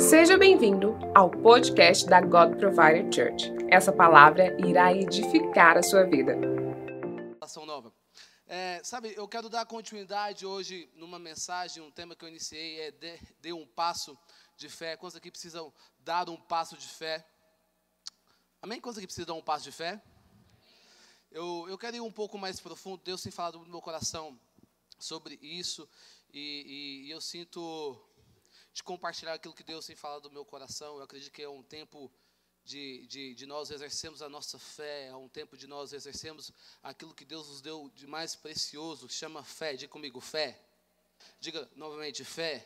Seja bem-vindo ao podcast da God Provider Church. Essa palavra irá edificar a sua vida. Nova. É, sabe, eu quero dar continuidade hoje numa mensagem, um tema que eu iniciei é dê um passo de fé. Quantos aqui precisam dar um passo de fé? Amém? Quantos aqui precisam dar um passo de fé? Eu, eu quero ir um pouco mais profundo. Deus tem falado no meu coração sobre isso e, e, e eu sinto de compartilhar aquilo que Deus tem falado do meu coração. Eu acredito que é um tempo de, de, de nós exercermos a nossa fé, é um tempo de nós exercermos aquilo que Deus nos deu de mais precioso, chama fé. Diga comigo, fé. Diga novamente, fé.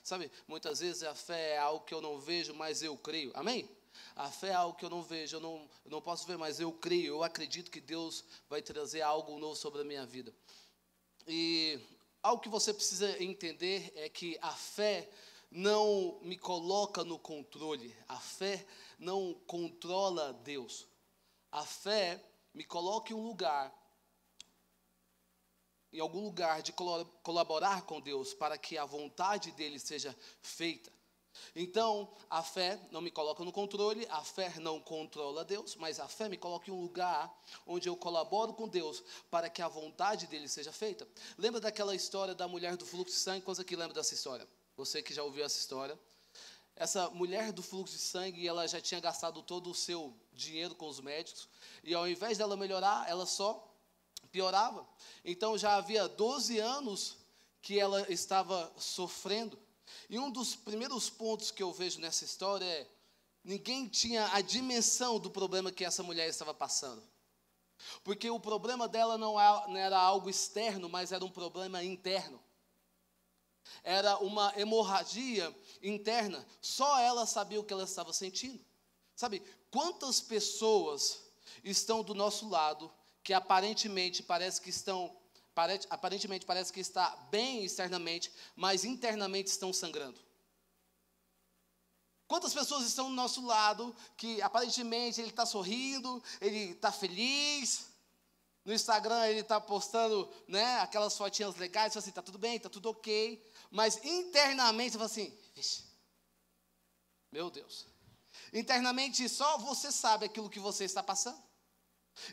Sabe, muitas vezes a fé é algo que eu não vejo, mas eu creio. Amém? A fé é algo que eu não vejo, eu não, eu não posso ver, mas eu creio, eu acredito que Deus vai trazer algo novo sobre a minha vida. E algo que você precisa entender é que a fé não me coloca no controle, a fé não controla Deus. A fé me coloca em um lugar, em algum lugar de colaborar com Deus para que a vontade dele seja feita. Então, a fé não me coloca no controle, a fé não controla Deus, mas a fé me coloca em um lugar onde eu colaboro com Deus para que a vontade dele seja feita. Lembra daquela história da mulher do fluxo de sangue? Quantos aqui lembra dessa história? Você que já ouviu essa história. Essa mulher do fluxo de sangue, ela já tinha gastado todo o seu dinheiro com os médicos, e ao invés dela melhorar, ela só piorava. Então já havia 12 anos que ela estava sofrendo. E um dos primeiros pontos que eu vejo nessa história é: ninguém tinha a dimensão do problema que essa mulher estava passando. Porque o problema dela não era algo externo, mas era um problema interno. Era uma hemorragia interna. Só ela sabia o que ela estava sentindo. Sabe, quantas pessoas estão do nosso lado que aparentemente parece que estão aparentemente parece que está bem externamente, mas internamente estão sangrando. Quantas pessoas estão do nosso lado que aparentemente ele está sorrindo, ele está feliz, no Instagram ele está postando né, aquelas fotinhas legais, assim, está tudo bem, está tudo ok, mas internamente você fala assim, Vixe, meu Deus. Internamente só você sabe aquilo que você está passando.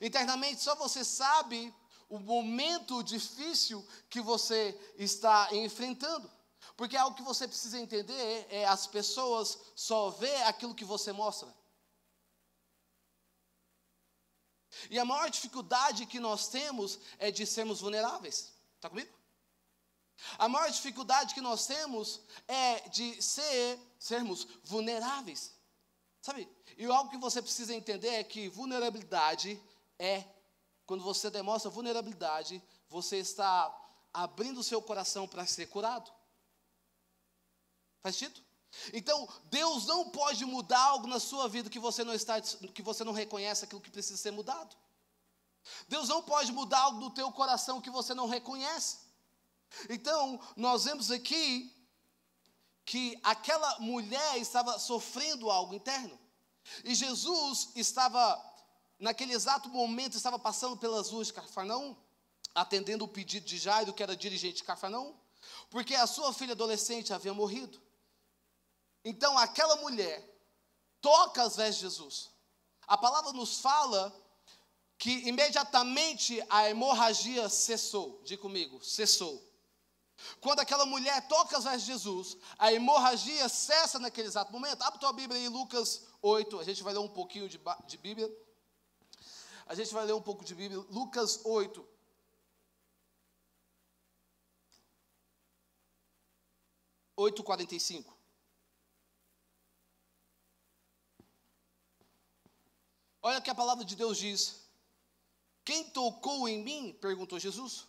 Internamente só você sabe o momento difícil que você está enfrentando. Porque algo que você precisa entender é as pessoas só vê aquilo que você mostra. E a maior dificuldade que nós temos é de sermos vulneráveis. Está comigo? A maior dificuldade que nós temos é de ser, sermos vulneráveis. Sabe? E algo que você precisa entender é que vulnerabilidade é quando você demonstra vulnerabilidade, você está abrindo o seu coração para ser curado. Faz sentido? Então, Deus não pode mudar algo na sua vida que você não está que você não reconhece aquilo que precisa ser mudado. Deus não pode mudar algo no teu coração que você não reconhece. Então, nós vemos aqui que aquela mulher estava sofrendo algo interno. E Jesus estava naquele exato momento, estava passando pelas ruas de Cafarnaum, atendendo o pedido de Jairo, que era dirigente de Cafarnaum, porque a sua filha adolescente havia morrido. Então, aquela mulher toca as vestes de Jesus. A palavra nos fala que imediatamente a hemorragia cessou. Diga comigo, cessou. Quando aquela mulher toca as vestes de Jesus, a hemorragia cessa naquele exato momento. Abre tua Bíblia em Lucas 8, a gente vai ler um pouquinho de, de Bíblia. A gente vai ler um pouco de Bíblia, Lucas 8. Oito quarenta e cinco. Olha o que a palavra de Deus diz. Quem tocou em mim? perguntou Jesus.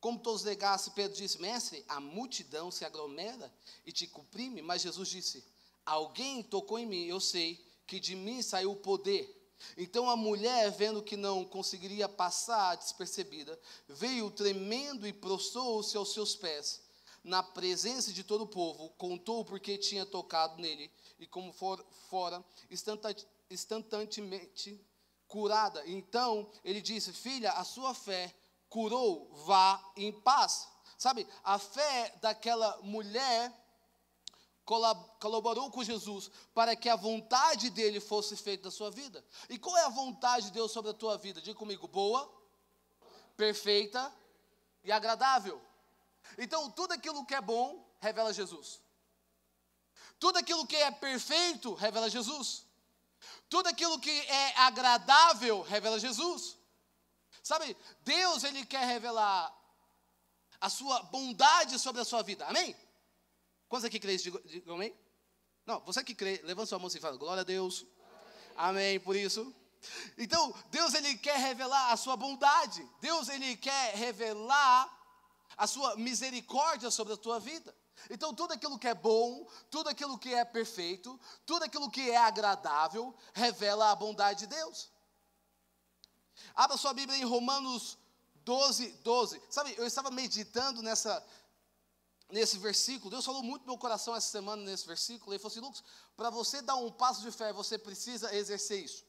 Como todos negassem, Pedro disse: Mestre, a multidão se aglomera e te comprime. Mas Jesus disse: Alguém tocou em mim, eu sei que de mim saiu o poder. Então a mulher, vendo que não conseguiria passar despercebida, veio tremendo e prostrou-se aos seus pés. Na presença de todo o povo, contou porque tinha tocado nele e como for, fora instantaneamente curada. Então ele disse: Filha, a sua fé curou, vá em paz. Sabe, a fé daquela mulher colaborou com Jesus para que a vontade dele fosse feita na sua vida. E qual é a vontade de Deus sobre a tua vida? Diga comigo: boa, perfeita e agradável. Então, tudo aquilo que é bom revela Jesus. Tudo aquilo que é perfeito revela Jesus. Tudo aquilo que é agradável revela Jesus. Sabe, Deus ele quer revelar a sua bondade sobre a sua vida. Amém? Quantos aqui creem? Digam amém? Não, você que crê, levanta sua mão e fala, glória a Deus. Amém, por isso. Então, Deus ele quer revelar a sua bondade. Deus ele quer revelar a sua misericórdia sobre a tua vida. Então, tudo aquilo que é bom, tudo aquilo que é perfeito, tudo aquilo que é agradável, revela a bondade de Deus. Abra sua Bíblia em Romanos 12, 12. Sabe, eu estava meditando nessa, nesse versículo. Deus falou muito no meu coração essa semana nesse versículo. Ele falou assim: Lucas, para você dar um passo de fé, você precisa exercer isso.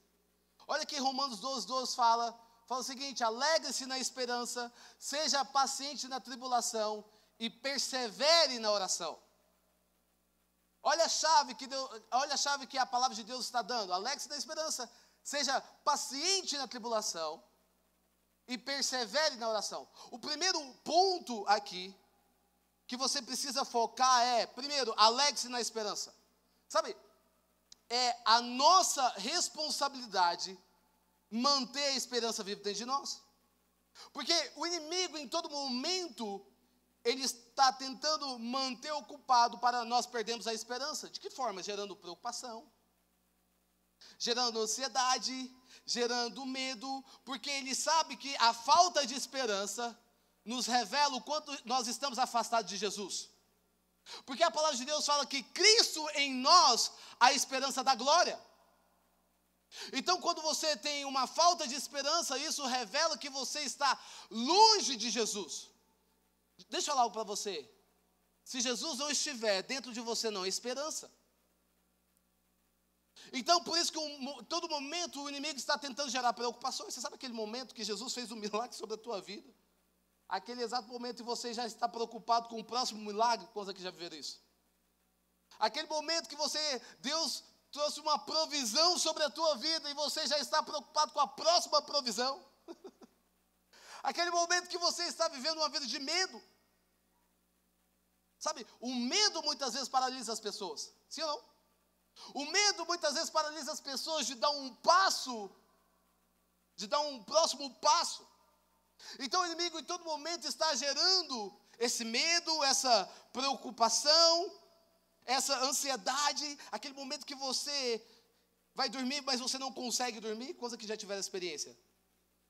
Olha que Romanos 12, 12 fala: fala o seguinte: alegre-se na esperança, seja paciente na tribulação e persevere na oração. Olha a chave que Deus, olha a chave que a palavra de Deus está dando. Alegre-se na esperança, seja paciente na tribulação e persevere na oração. O primeiro ponto aqui que você precisa focar é, primeiro, alegre-se na esperança. Sabe, é a nossa responsabilidade manter a esperança viva dentro de nós. Porque o inimigo, em todo momento, ele está tentando manter ocupado para nós perdermos a esperança. De que forma? Gerando preocupação, gerando ansiedade, gerando medo, porque ele sabe que a falta de esperança nos revela o quanto nós estamos afastados de Jesus. Porque a palavra de Deus fala que Cristo em nós a esperança da glória. Então, quando você tem uma falta de esperança, isso revela que você está longe de Jesus. Deixa eu falar algo para você. Se Jesus não estiver dentro de você, não há esperança. Então, por isso que um, todo momento o inimigo está tentando gerar preocupações. Você sabe aquele momento que Jesus fez um milagre sobre a tua vida? Aquele exato momento que você já está preocupado com o próximo milagre, quantos aqui já viveram isso? Aquele momento que você, Deus trouxe uma provisão sobre a tua vida e você já está preocupado com a próxima provisão. Aquele momento que você está vivendo uma vida de medo. Sabe, o medo muitas vezes paralisa as pessoas. Sim ou não? O medo muitas vezes paralisa as pessoas de dar um passo, de dar um próximo passo. Então o inimigo em todo momento está gerando esse medo, essa preocupação, essa ansiedade, aquele momento que você vai dormir, mas você não consegue dormir. Coisa que já tiveram experiência.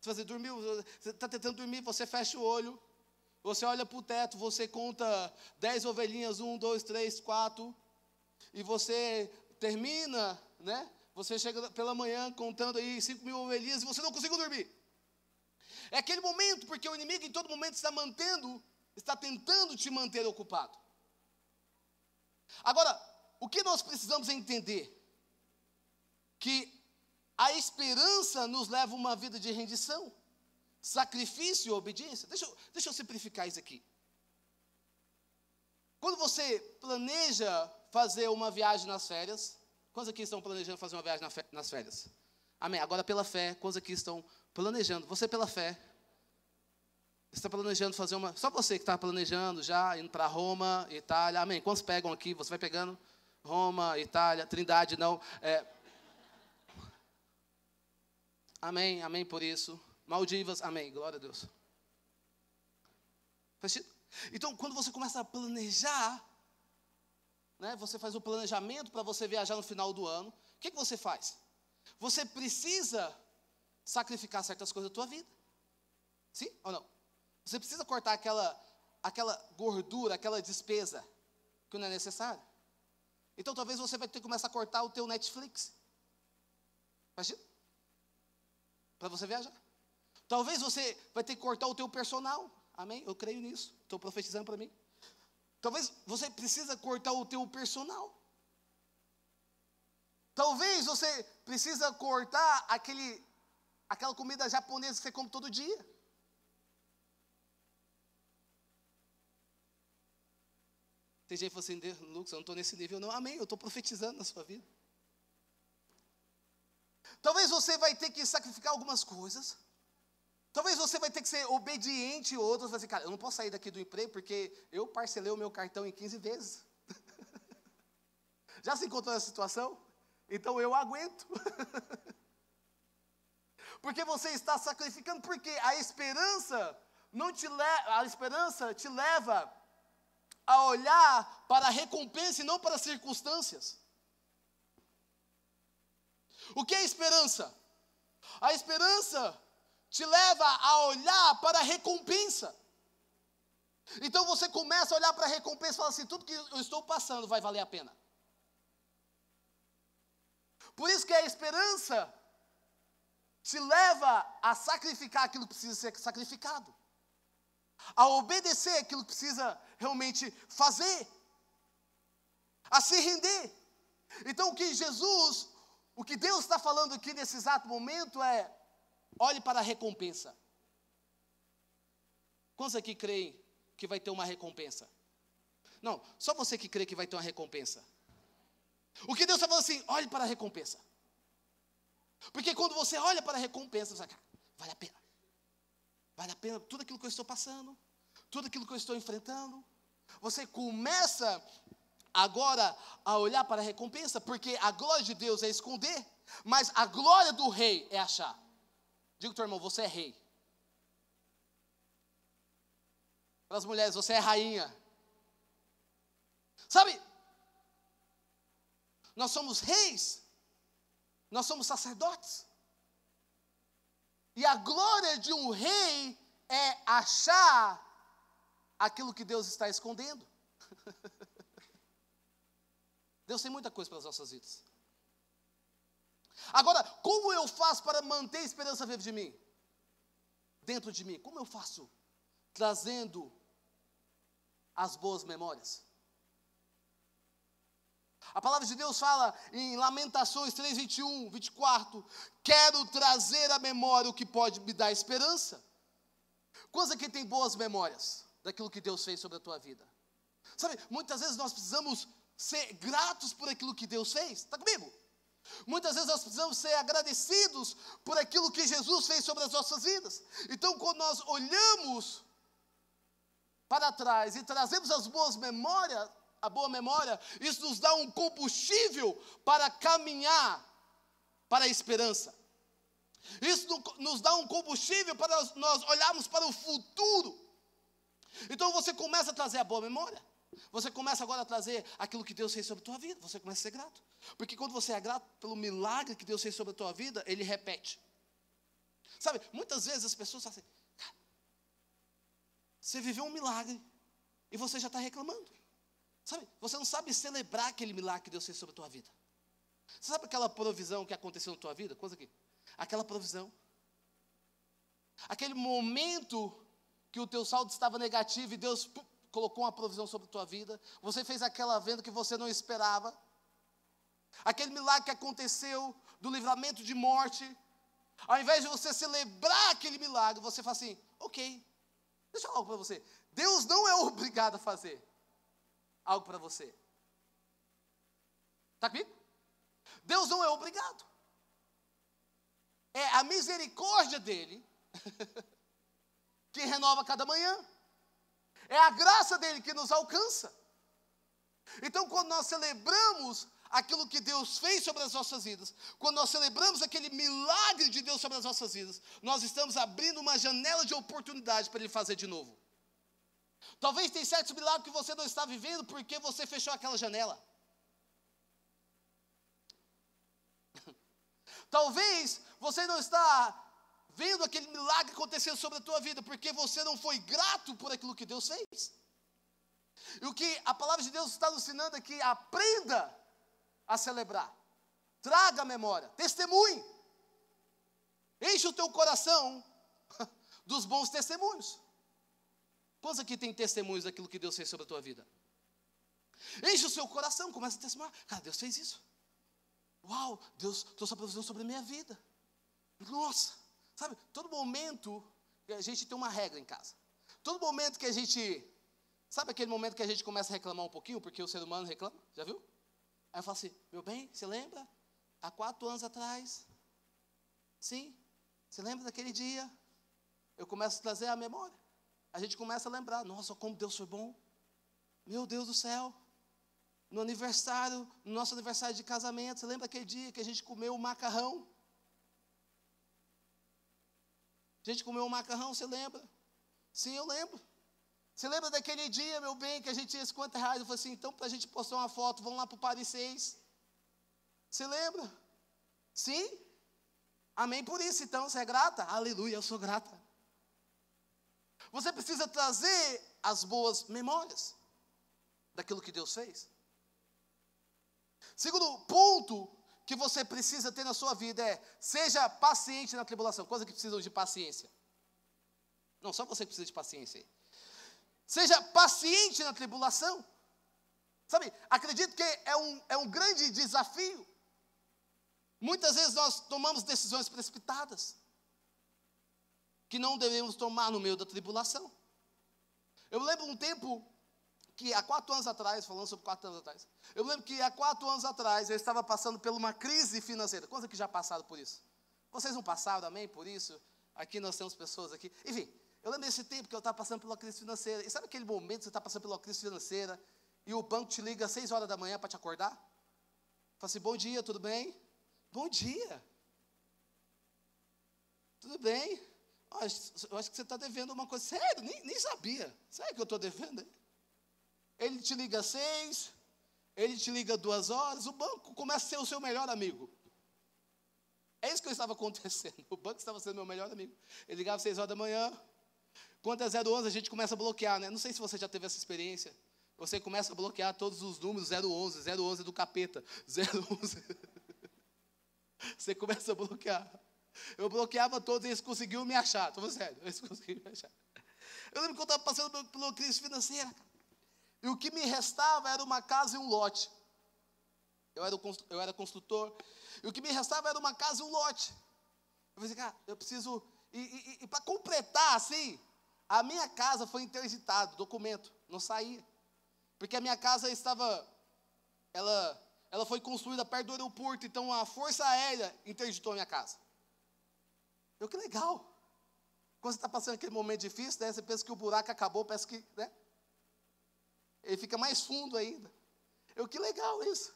Você dormiu, você está tentando dormir, você fecha o olho, você olha para o teto, você conta dez ovelhinhas, um, dois, três, quatro, e você termina, né? Você chega pela manhã contando aí cinco mil ovelhinhas e você não conseguiu dormir. É aquele momento, porque o inimigo em todo momento está mantendo, está tentando te manter ocupado. Agora, o que nós precisamos entender? Que a esperança nos leva a uma vida de rendição, sacrifício e obediência. Deixa eu, deixa eu simplificar isso aqui. Quando você planeja fazer uma viagem nas férias, quantos aqui estão planejando fazer uma viagem nas férias? Amém. Agora pela fé, quantos aqui estão planejando? Você pela fé está planejando fazer uma. Só você que está planejando já, indo para Roma, Itália. Amém. Quantos pegam aqui? Você vai pegando? Roma, Itália, Trindade, não. É... Amém, amém por isso. Maldivas, amém. Glória a Deus. Então, quando você começa a planejar, né, você faz o planejamento para você viajar no final do ano, o que, que você faz? Você precisa sacrificar certas coisas da tua vida. Sim ou não? Você precisa cortar aquela, aquela gordura, aquela despesa que não é necessária. Então talvez você vai ter que começar a cortar o teu Netflix. Imagina? Para você viajar. Talvez você vai ter que cortar o teu personal. Amém? Eu creio nisso. Estou profetizando para mim. Talvez você precisa cortar o teu personal. Talvez você precisa cortar aquele, aquela comida japonesa que você come todo dia. Tem gente que fala assim, Lucas, eu não estou nesse nível, não. Amém, eu estou profetizando na sua vida. Talvez você vai ter que sacrificar algumas coisas. Talvez você vai ter que ser obediente outros. Vai dizer, cara, eu não posso sair daqui do emprego porque eu parcelei o meu cartão em 15 vezes. Já se encontrou nessa situação? Então eu aguento. porque você está sacrificando, porque a esperança não te leva, a esperança te leva a olhar para a recompensa e não para as circunstâncias. O que é esperança? A esperança te leva a olhar para a recompensa. Então você começa a olhar para a recompensa e fala assim: tudo que eu estou passando vai valer a pena. Por isso que a esperança te leva a sacrificar aquilo que precisa ser sacrificado, a obedecer aquilo que precisa realmente fazer, a se render. Então o que Jesus o que Deus está falando aqui nesse exato momento é: olhe para a recompensa. Quantos aqui creem que vai ter uma recompensa? Não, só você que crê que vai ter uma recompensa. O que Deus está falando assim, olhe para a recompensa. Porque quando você olha para a recompensa, você fala, vale a pena. Vale a pena tudo aquilo que eu estou passando, tudo aquilo que eu estou enfrentando. Você começa agora a olhar para a recompensa, porque a glória de Deus é esconder, mas a glória do rei é achar. Diga teu irmão, você é rei. Para as mulheres, você é rainha. Sabe? Nós somos reis. Nós somos sacerdotes. E a glória de um rei é achar aquilo que Deus está escondendo. Deus tem muita coisa para as nossas vidas. Agora, como eu faço para manter a esperança viva de mim? Dentro de mim. Como eu faço? Trazendo as boas memórias. A palavra de Deus fala em Lamentações 3, 21, 24: Quero trazer à memória o que pode me dar esperança. Quantos aqui tem boas memórias daquilo que Deus fez sobre a tua vida? Sabe, muitas vezes nós precisamos ser gratos por aquilo que Deus fez. Está comigo? Muitas vezes nós precisamos ser agradecidos por aquilo que Jesus fez sobre as nossas vidas. Então, quando nós olhamos para trás e trazemos as boas memórias, a boa memória, isso nos dá um combustível para caminhar para a esperança. Isso nos dá um combustível para nós olharmos para o futuro. Então você começa a trazer a boa memória. Você começa agora a trazer aquilo que Deus fez sobre a tua vida. Você começa a ser grato. Porque quando você é grato pelo milagre que Deus fez sobre a tua vida, Ele repete. Sabe, muitas vezes as pessoas falam assim, cara, você viveu um milagre e você já está reclamando. Sabe, você não sabe celebrar aquele milagre que Deus fez sobre a tua vida. Você sabe aquela provisão que aconteceu na tua vida? Coisa aqui. Aquela provisão. Aquele momento que o teu saldo estava negativo e Deus colocou uma provisão sobre a tua vida, você fez aquela venda que você não esperava, aquele milagre que aconteceu do livramento de morte, ao invés de você celebrar aquele milagre, você fala assim: ok, deixa eu falar algo para você. Deus não é obrigado a fazer algo para você. Está comigo? Deus não é obrigado. É a misericórdia dele que renova cada manhã. É a graça dele que nos alcança. Então, quando nós celebramos aquilo que Deus fez sobre as nossas vidas, quando nós celebramos aquele milagre de Deus sobre as nossas vidas, nós estamos abrindo uma janela de oportunidade para Ele fazer de novo. Talvez tenha certos milagres que você não está vivendo porque você fechou aquela janela. Talvez você não está vendo aquele milagre acontecer sobre a tua vida, porque você não foi grato por aquilo que Deus fez. E o que a palavra de Deus está nos ensinando aqui, aprenda a celebrar. Traga a memória, testemunhe. Enche o teu coração dos bons testemunhos. Quantos aqui tem testemunhos daquilo que Deus fez sobre a tua vida? Enche o seu coração, começa a testemunhar. Cara, Deus fez isso. Uau, Deus trouxe a provisão sobre a minha vida. Nossa, Sabe, todo momento, a gente tem uma regra em casa. Todo momento que a gente Sabe aquele momento que a gente começa a reclamar um pouquinho, porque o ser humano reclama? Já viu? Aí eu falo assim, meu bem, você lembra? Há quatro anos atrás. Sim, você lembra daquele dia? Eu começo a trazer a memória. A gente começa a lembrar, nossa, como Deus foi bom. Meu Deus do céu. No aniversário, no nosso aniversário de casamento, você lembra aquele dia que a gente comeu o macarrão? A gente comeu um macarrão, você lembra? Sim, eu lembro. Você lembra daquele dia, meu bem, que a gente tinha 50 reais? Eu falei assim, então para a gente postar uma foto, vamos lá para o Paris 6. Você lembra? Sim? Amém por isso, então, você é grata? Aleluia, eu sou grata. Você precisa trazer as boas memórias daquilo que Deus fez. Segundo ponto que você precisa ter na sua vida é: seja paciente na tribulação. Coisa que precisam de paciência. Não, só você precisa de paciência. Seja paciente na tribulação. Sabe, acredito que é um, é um grande desafio. Muitas vezes nós tomamos decisões precipitadas que não devemos tomar no meio da tribulação. Eu lembro um tempo que há quatro anos atrás, falando sobre quatro anos atrás, eu lembro que há quatro anos atrás eu estava passando por uma crise financeira. Quantos que já passaram por isso? Vocês não passaram, amém, por isso? Aqui nós temos pessoas aqui. Enfim, eu lembro desse tempo que eu estava passando pela crise financeira. E sabe aquele momento que você está passando pela crise financeira e o banco te liga às seis horas da manhã para te acordar? Fala assim, bom dia, tudo bem? Bom dia. Tudo bem? Eu acho que você está devendo uma coisa. Sério, nem, nem sabia. Sério que eu estou devendo? Ele te liga às seis, ele te liga duas horas, o banco começa a ser o seu melhor amigo. É isso que estava acontecendo. O banco estava sendo meu melhor amigo. Ele ligava às seis horas da manhã, quando é 011, a gente começa a bloquear, né? Não sei se você já teve essa experiência. Você começa a bloquear todos os números 011, 011 do capeta, 011. você começa a bloquear. Eu bloqueava todos e eles conseguiam me achar. Estou sério, eles conseguiram me achar. Eu lembro que eu estava passando uma crise financeira. E o que me restava era uma casa e um lote. Eu era, eu era construtor. E o que me restava era uma casa e um lote. Eu falei, assim, cara, eu preciso. E, e, e para completar assim, a minha casa foi interditado, documento, não saía. Porque a minha casa estava, ela, ela foi construída perto do aeroporto, então a Força Aérea interditou a minha casa. Eu, que legal. Quando você está passando aquele momento difícil, né, você pensa que o buraco acabou, parece que, né? Ele fica mais fundo ainda. Eu, que legal isso.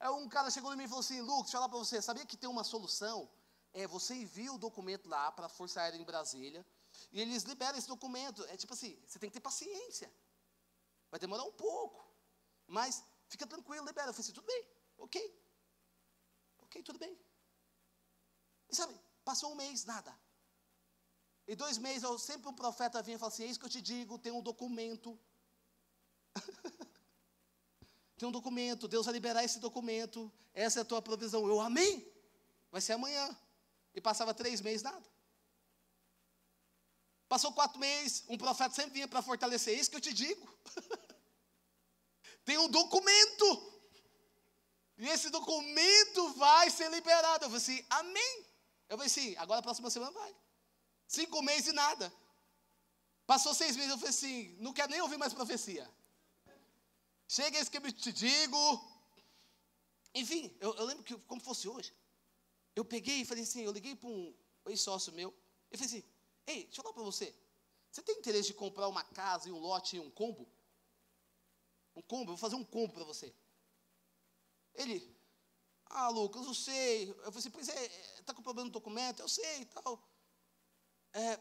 Aí um cara chegou em mim e falou assim, Lucas, deixa eu falar para você, sabia que tem uma solução? É, você envia o documento lá para a Força Aérea em Brasília, e eles liberam esse documento. É tipo assim, você tem que ter paciência. Vai demorar um pouco. Mas fica tranquilo, libera. Eu falei assim, tudo bem, ok. Ok, tudo bem. E sabe, passou um mês, nada. E dois meses, eu, sempre um profeta vinha e falava assim, é isso que eu te digo, tem um documento. tem um documento, Deus vai liberar esse documento. Essa é a tua provisão. Eu, amém. Vai ser amanhã. E passava três meses, nada. Passou quatro meses, um profeta sempre vinha para fortalecer. É isso que eu te digo. Tem um documento. E esse documento vai ser liberado. Eu falei assim, amém. Eu falei assim, agora a próxima semana vai. Cinco meses e nada. Passou seis meses, eu falei assim, não quero nem ouvir mais profecia. Chega esse que eu te digo. Enfim, eu, eu lembro que como fosse hoje. Eu peguei e falei assim, eu liguei para um ex-sócio meu. Eu falei assim, Ei, deixa eu falar para você. Você tem interesse de comprar uma casa e um lote e um combo? Um combo, eu vou fazer um combo para você. Ele, ah, Lucas, eu sei. Eu falei assim, pois é, está com problema no documento, eu sei e tal. É,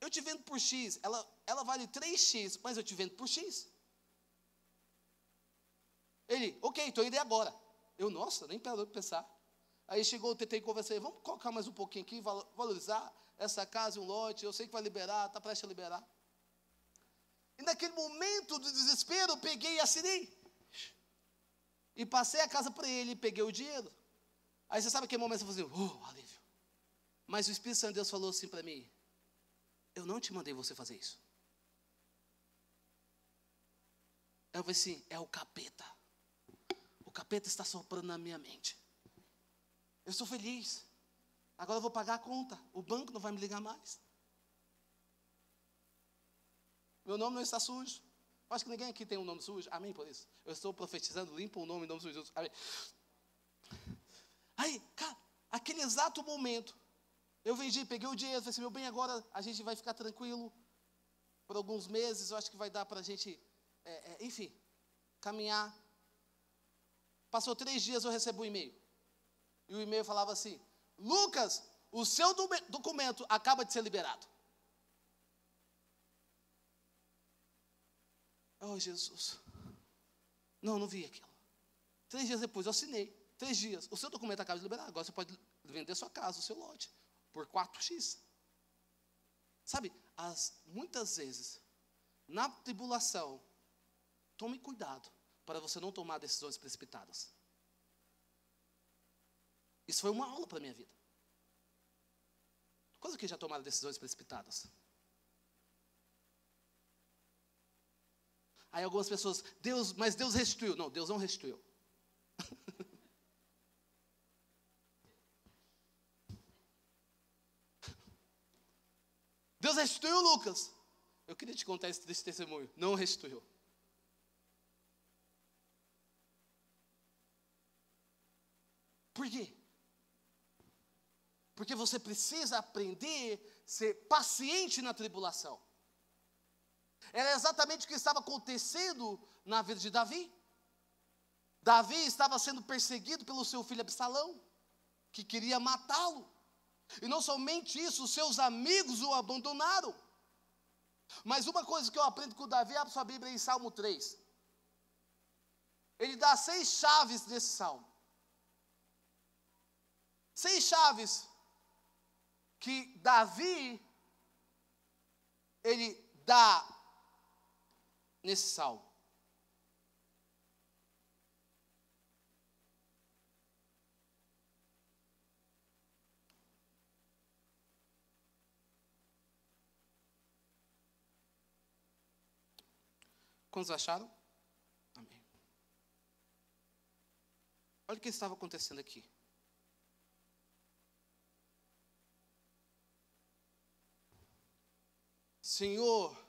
eu te vendo por X, ela, ela vale 3X, mas eu te vendo por X. Ele, ok, estou indo agora. Eu, nossa, nem parou de pensar. Aí chegou, eu tentei conversar, vamos colocar mais um pouquinho aqui, valorizar essa casa um lote, eu sei que vai liberar, está prestes a liberar. E naquele momento de desespero, eu peguei e assinei. E passei a casa para ele, peguei o dinheiro. Aí você sabe aquele momento você fazia, oh, alívio. Mas o Espírito Santo de Deus falou assim para mim: Eu não te mandei você fazer isso. Eu falei assim: É o capeta. O capeta está soprando na minha mente. Eu estou feliz. Agora eu vou pagar a conta. O banco não vai me ligar mais. Meu nome não está sujo. Acho que ninguém aqui tem um nome sujo. Amém por isso. Eu estou profetizando, limpa o nome e nome sujo. Amém. Aí, cara, aquele exato momento, eu vendi, peguei o dinheiro, falei assim, meu bem, agora a gente vai ficar tranquilo por alguns meses, eu acho que vai dar para a gente, é, é, enfim, caminhar. Passou três dias, eu recebo um e-mail. E o e-mail falava assim, Lucas, o seu documento acaba de ser liberado. Oh, Jesus. Não, não vi aquilo. Três dias depois eu assinei. Três dias. O seu documento acaba de liberar. Agora você pode vender sua casa, o seu lote, por 4x. Sabe, as, muitas vezes, na tribulação, tome cuidado para você não tomar decisões precipitadas. Isso foi uma aula para a minha vida. Quantos que já tomaram decisões precipitadas? Aí algumas pessoas, Deus, mas Deus restituiu. Não, Deus não restituiu. Deus restituiu, Lucas. Eu queria te contar esse, esse testemunho. Não restituiu. Por quê? Porque você precisa aprender a ser paciente na tribulação. Era exatamente o que estava acontecendo na vida de Davi. Davi estava sendo perseguido pelo seu filho Absalão, que queria matá-lo. E não somente isso, seus amigos o abandonaram. Mas uma coisa que eu aprendo com Davi, abre sua Bíblia em Salmo 3. Ele dá seis chaves desse salmo. Seis chaves que Davi ele dá nesse salmo. Quantos acharam? Amém. Olha o que estava acontecendo aqui. Senhor,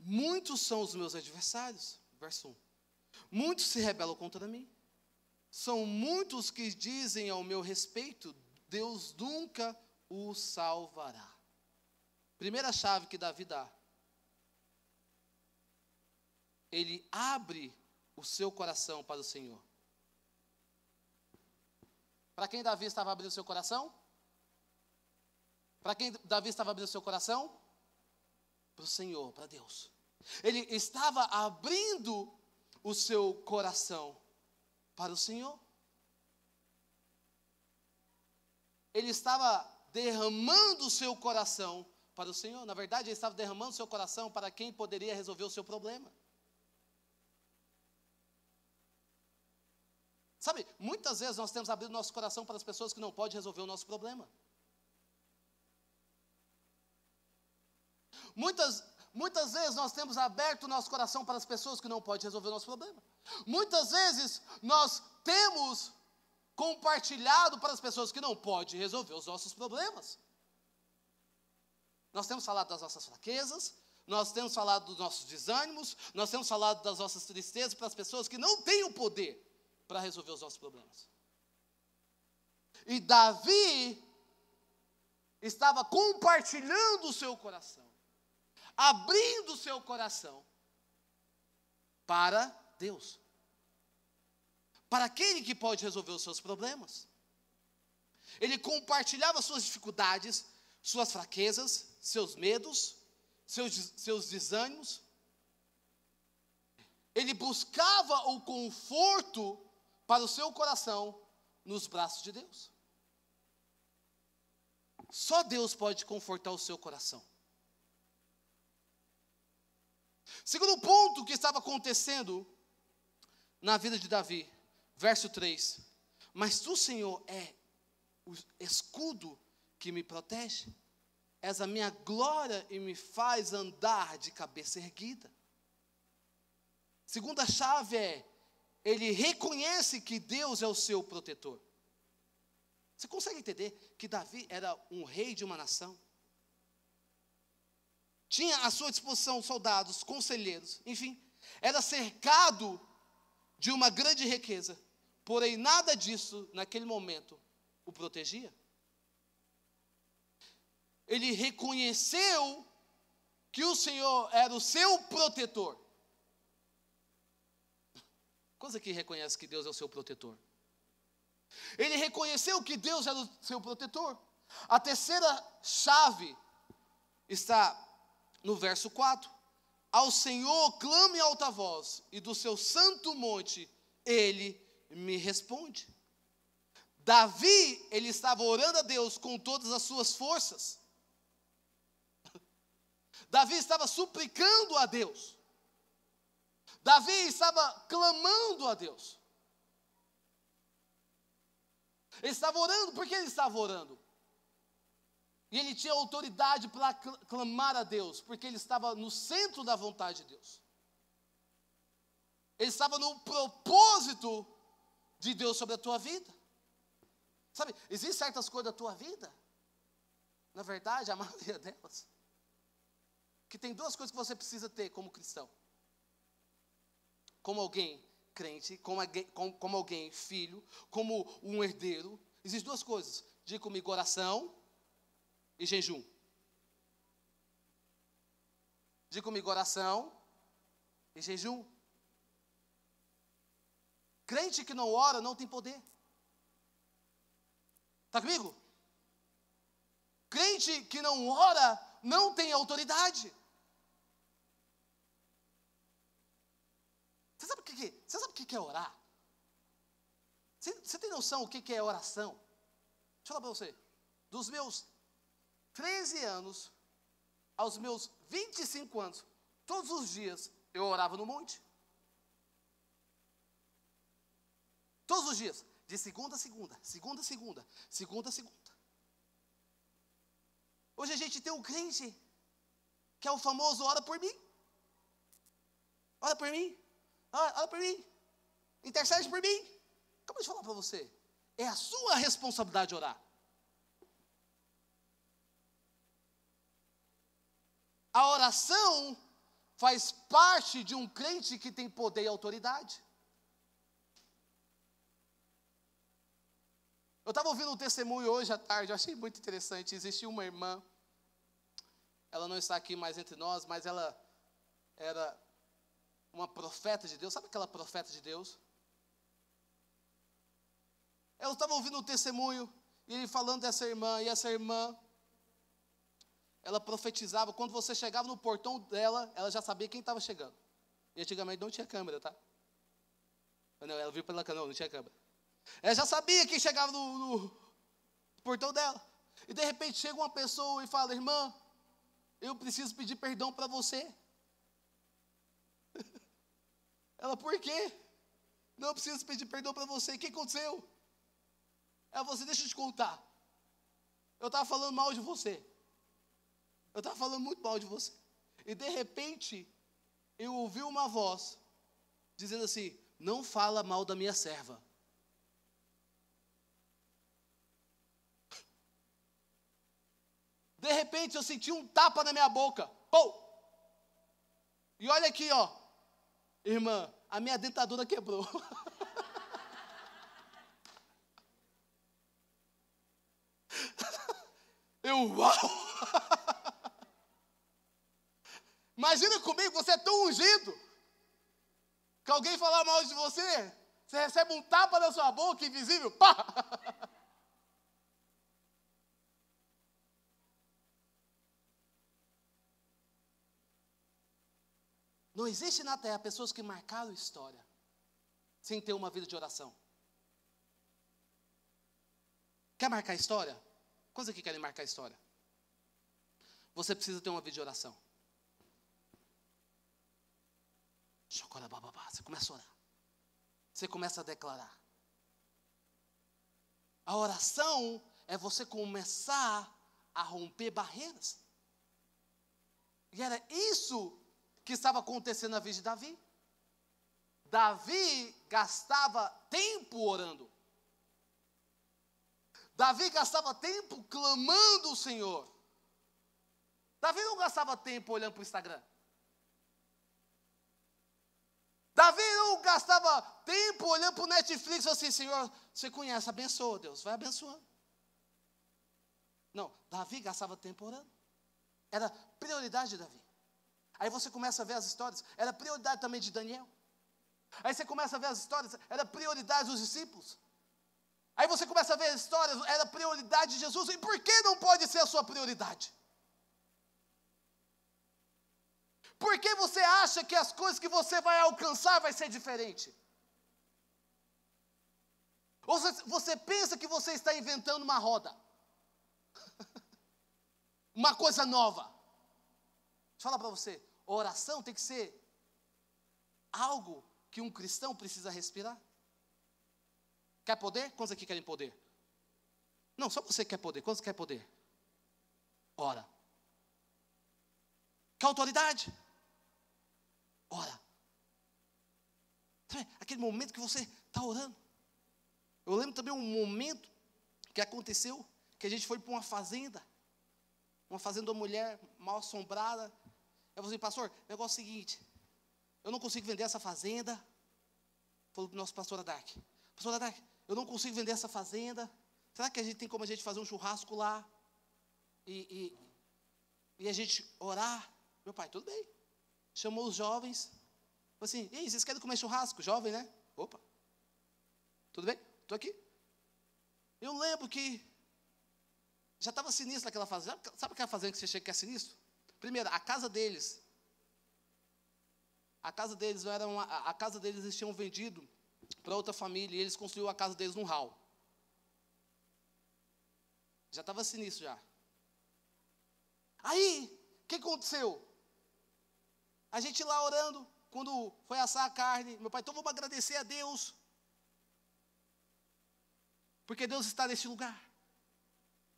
muitos são os meus adversários. Verso 1. Muitos se rebelam contra mim. São muitos que dizem ao meu respeito: Deus nunca o salvará. Primeira chave que Davi dá ele abre o seu coração para o Senhor. Para quem Davi estava abrindo o seu coração? Para quem Davi estava abrindo o seu coração? Para o Senhor, para Deus. Ele estava abrindo o seu coração para o Senhor. Ele estava derramando o seu coração para o Senhor. Na verdade, ele estava derramando o seu coração para quem poderia resolver o seu problema. Sabe, muitas vezes nós temos abrido nosso coração para as pessoas que não podem resolver o nosso problema. Muitas, muitas vezes nós temos aberto o nosso coração para as pessoas que não podem resolver o nosso problema. Muitas vezes nós temos compartilhado para as pessoas que não podem resolver os nossos problemas. Nós temos falado das nossas fraquezas, nós temos falado dos nossos desânimos, nós temos falado das nossas tristezas para as pessoas que não têm o poder para resolver os nossos problemas. E Davi estava compartilhando o seu coração, abrindo o seu coração para Deus, para aquele que pode resolver os seus problemas. Ele compartilhava suas dificuldades, suas fraquezas, seus medos, seus, seus desânimos. Ele buscava o conforto para o seu coração nos braços de Deus. Só Deus pode confortar o seu coração. Segundo ponto que estava acontecendo na vida de Davi, verso 3: Mas tu, Senhor, é o escudo que me protege, és a minha glória e me faz andar de cabeça erguida. Segunda chave é: ele reconhece que Deus é o seu protetor. Você consegue entender que Davi era um rei de uma nação? Tinha à sua disposição soldados, conselheiros, enfim, era cercado de uma grande riqueza, porém nada disso, naquele momento, o protegia. Ele reconheceu que o Senhor era o seu protetor. Quantos aqui reconhece que Deus é o seu protetor? Ele reconheceu que Deus era o seu protetor. A terceira chave está no verso 4. Ao Senhor clame em alta voz, e do seu santo monte ele me responde. Davi, ele estava orando a Deus com todas as suas forças. Davi estava suplicando a Deus. Davi estava clamando a Deus. Ele estava orando, por que ele estava orando? E ele tinha autoridade para clamar a Deus, porque ele estava no centro da vontade de Deus. Ele estava no propósito de Deus sobre a tua vida. Sabe, existem certas coisas da tua vida, na verdade, a maioria delas, que tem duas coisas que você precisa ter como cristão. Como alguém crente, como alguém, como, como alguém filho, como um herdeiro. Existem duas coisas. Diga comigo oração e jejum. Diga comigo oração e jejum. Crente que não ora não tem poder. Está comigo? Crente que não ora não tem autoridade. Você sabe o que, você sabe o que é orar? Você, você tem noção o que é oração? Deixa eu falar para você. Dos meus 13 anos aos meus 25 anos, todos os dias eu orava no monte. Todos os dias, de segunda a segunda, segunda a segunda, segunda a segunda. Hoje a gente tem um crente que é o famoso ora por mim. Ora por mim. Ora, ora por mim. Intercede por mim. Acabei de falar para você. É a sua responsabilidade orar. A oração faz parte de um crente que tem poder e autoridade. Eu estava ouvindo um testemunho hoje à tarde, eu achei muito interessante. Existia uma irmã, ela não está aqui mais entre nós, mas ela era uma profeta de Deus. Sabe aquela profeta de Deus? Eu estava ouvindo um testemunho, e ele falando dessa irmã, e essa irmã ela profetizava, quando você chegava no portão dela, ela já sabia quem estava chegando. E antigamente não tinha câmera, tá? Não, ela viu pela câmera, não, tinha câmera. Ela já sabia quem chegava no, no portão dela. E de repente chega uma pessoa e fala: Irmã, eu preciso pedir perdão para você. Ela, por quê? Não, preciso pedir perdão para você. O que aconteceu? Ela, você, deixa eu te contar. Eu estava falando mal de você. Eu estava falando muito mal de você. E de repente, eu ouvi uma voz dizendo assim: Não fala mal da minha serva. De repente eu senti um tapa na minha boca. Pô! E olha aqui, ó. Irmã, a minha dentadura quebrou. eu, uau! Imagina comigo, você é tão ungido, que alguém falar mal de você, você recebe um tapa na sua boca, invisível, pá! Não existe na terra pessoas que marcaram história sem ter uma vida de oração. Quer marcar história? Quantos aqui querem marcar história? Você precisa ter uma vida de oração. Você começa a orar. Você começa a declarar. A oração é você começar a romper barreiras. E era isso que estava acontecendo na vida de Davi. Davi gastava tempo orando. Davi gastava tempo clamando o Senhor. Davi não gastava tempo olhando para o Instagram. Davi não gastava tempo olhando para o Netflix assim, Senhor, você conhece, abençoa, Deus, vai abençoando. Não, Davi gastava tempo orando. Era prioridade de Davi. Aí você começa a ver as histórias, era prioridade também de Daniel. Aí você começa a ver as histórias, era prioridade dos discípulos. Aí você começa a ver as histórias, era prioridade de Jesus. E por que não pode ser a sua prioridade? Por que você acha que as coisas que você vai alcançar vai ser diferente? Ou você pensa que você está inventando uma roda? uma coisa nova. Deixa eu falar para você, oração tem que ser algo que um cristão precisa respirar. Quer poder? Quantos aqui querem poder? Não, só você quer poder. Quantos quer poder? Ora. Quer autoridade? Ora. Aquele momento que você está orando. Eu lembro também um momento que aconteceu, que a gente foi para uma fazenda. Uma fazenda uma mulher mal assombrada. Eu falei assim, pastor, negócio é o seguinte, eu não consigo vender essa fazenda. Falou para o nosso pastor Adark. Pastor Adark, eu não consigo vender essa fazenda. Será que a gente tem como a gente fazer um churrasco lá? E, e, e a gente orar? Meu pai, tudo bem. Chamou os jovens. Falou assim, e aí, vocês querem comer churrasco? Jovem, né? Opa. Tudo bem? Estou aqui. Eu lembro que já estava sinistro aquela fazenda. Sabe aquela fazenda que você chega que é sinistro? Primeiro, a casa deles. A casa deles era uma, a casa deles eles tinham vendido para outra família e eles construíram a casa deles num hall. Já estava sinistro já. Aí, o que aconteceu? A gente lá orando, quando foi assar a carne, meu pai, então vamos agradecer a Deus. Porque Deus está neste lugar.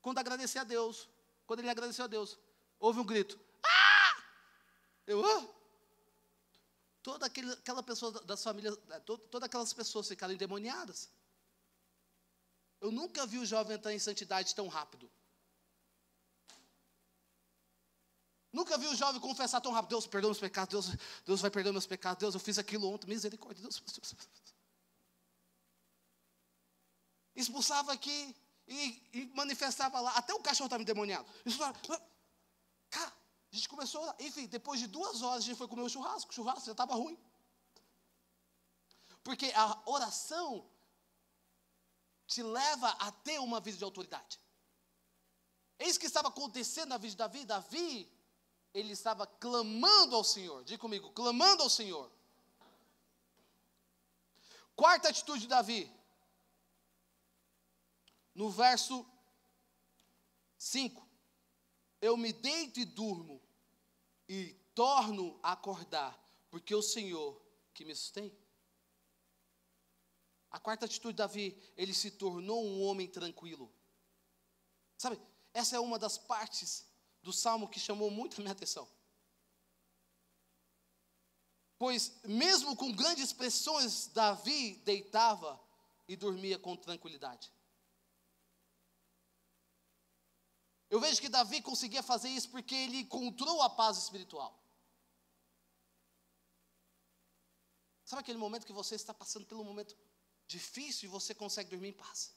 Quando agradecer a Deus, quando ele agradeceu a Deus, houve um grito. Ah! Eu, ah! Toda aquele, aquela pessoa das famílias, é, todas aquelas pessoas ficaram endemoniadas. Eu nunca vi o jovem entrar em santidade tão rápido. Nunca vi o jovem confessar tão rápido. Deus perdoa meus pecados, Deus, Deus vai perdoar meus pecados, Deus, eu fiz aquilo ontem, misericórdia, Deus. Expulsava aqui e, e manifestava lá. Até o cachorro estava endemoniado. Expulsava, a gente começou, enfim, depois de duas horas a gente foi comer o churrasco. O churrasco já estava ruim. Porque a oração te leva a ter uma vida de autoridade. Eis que estava acontecendo na vida de Davi. Davi, ele estava clamando ao Senhor. Diga comigo, clamando ao Senhor. Quarta atitude de Davi. No verso 5 eu me deito e durmo e torno a acordar, porque o Senhor que me sustém. A quarta atitude de Davi, ele se tornou um homem tranquilo. Sabe, essa é uma das partes do salmo que chamou muito a minha atenção. Pois, mesmo com grandes pressões, Davi deitava e dormia com tranquilidade. Eu vejo que Davi conseguia fazer isso porque ele encontrou a paz espiritual. Sabe aquele momento que você está passando pelo momento difícil e você consegue dormir em paz?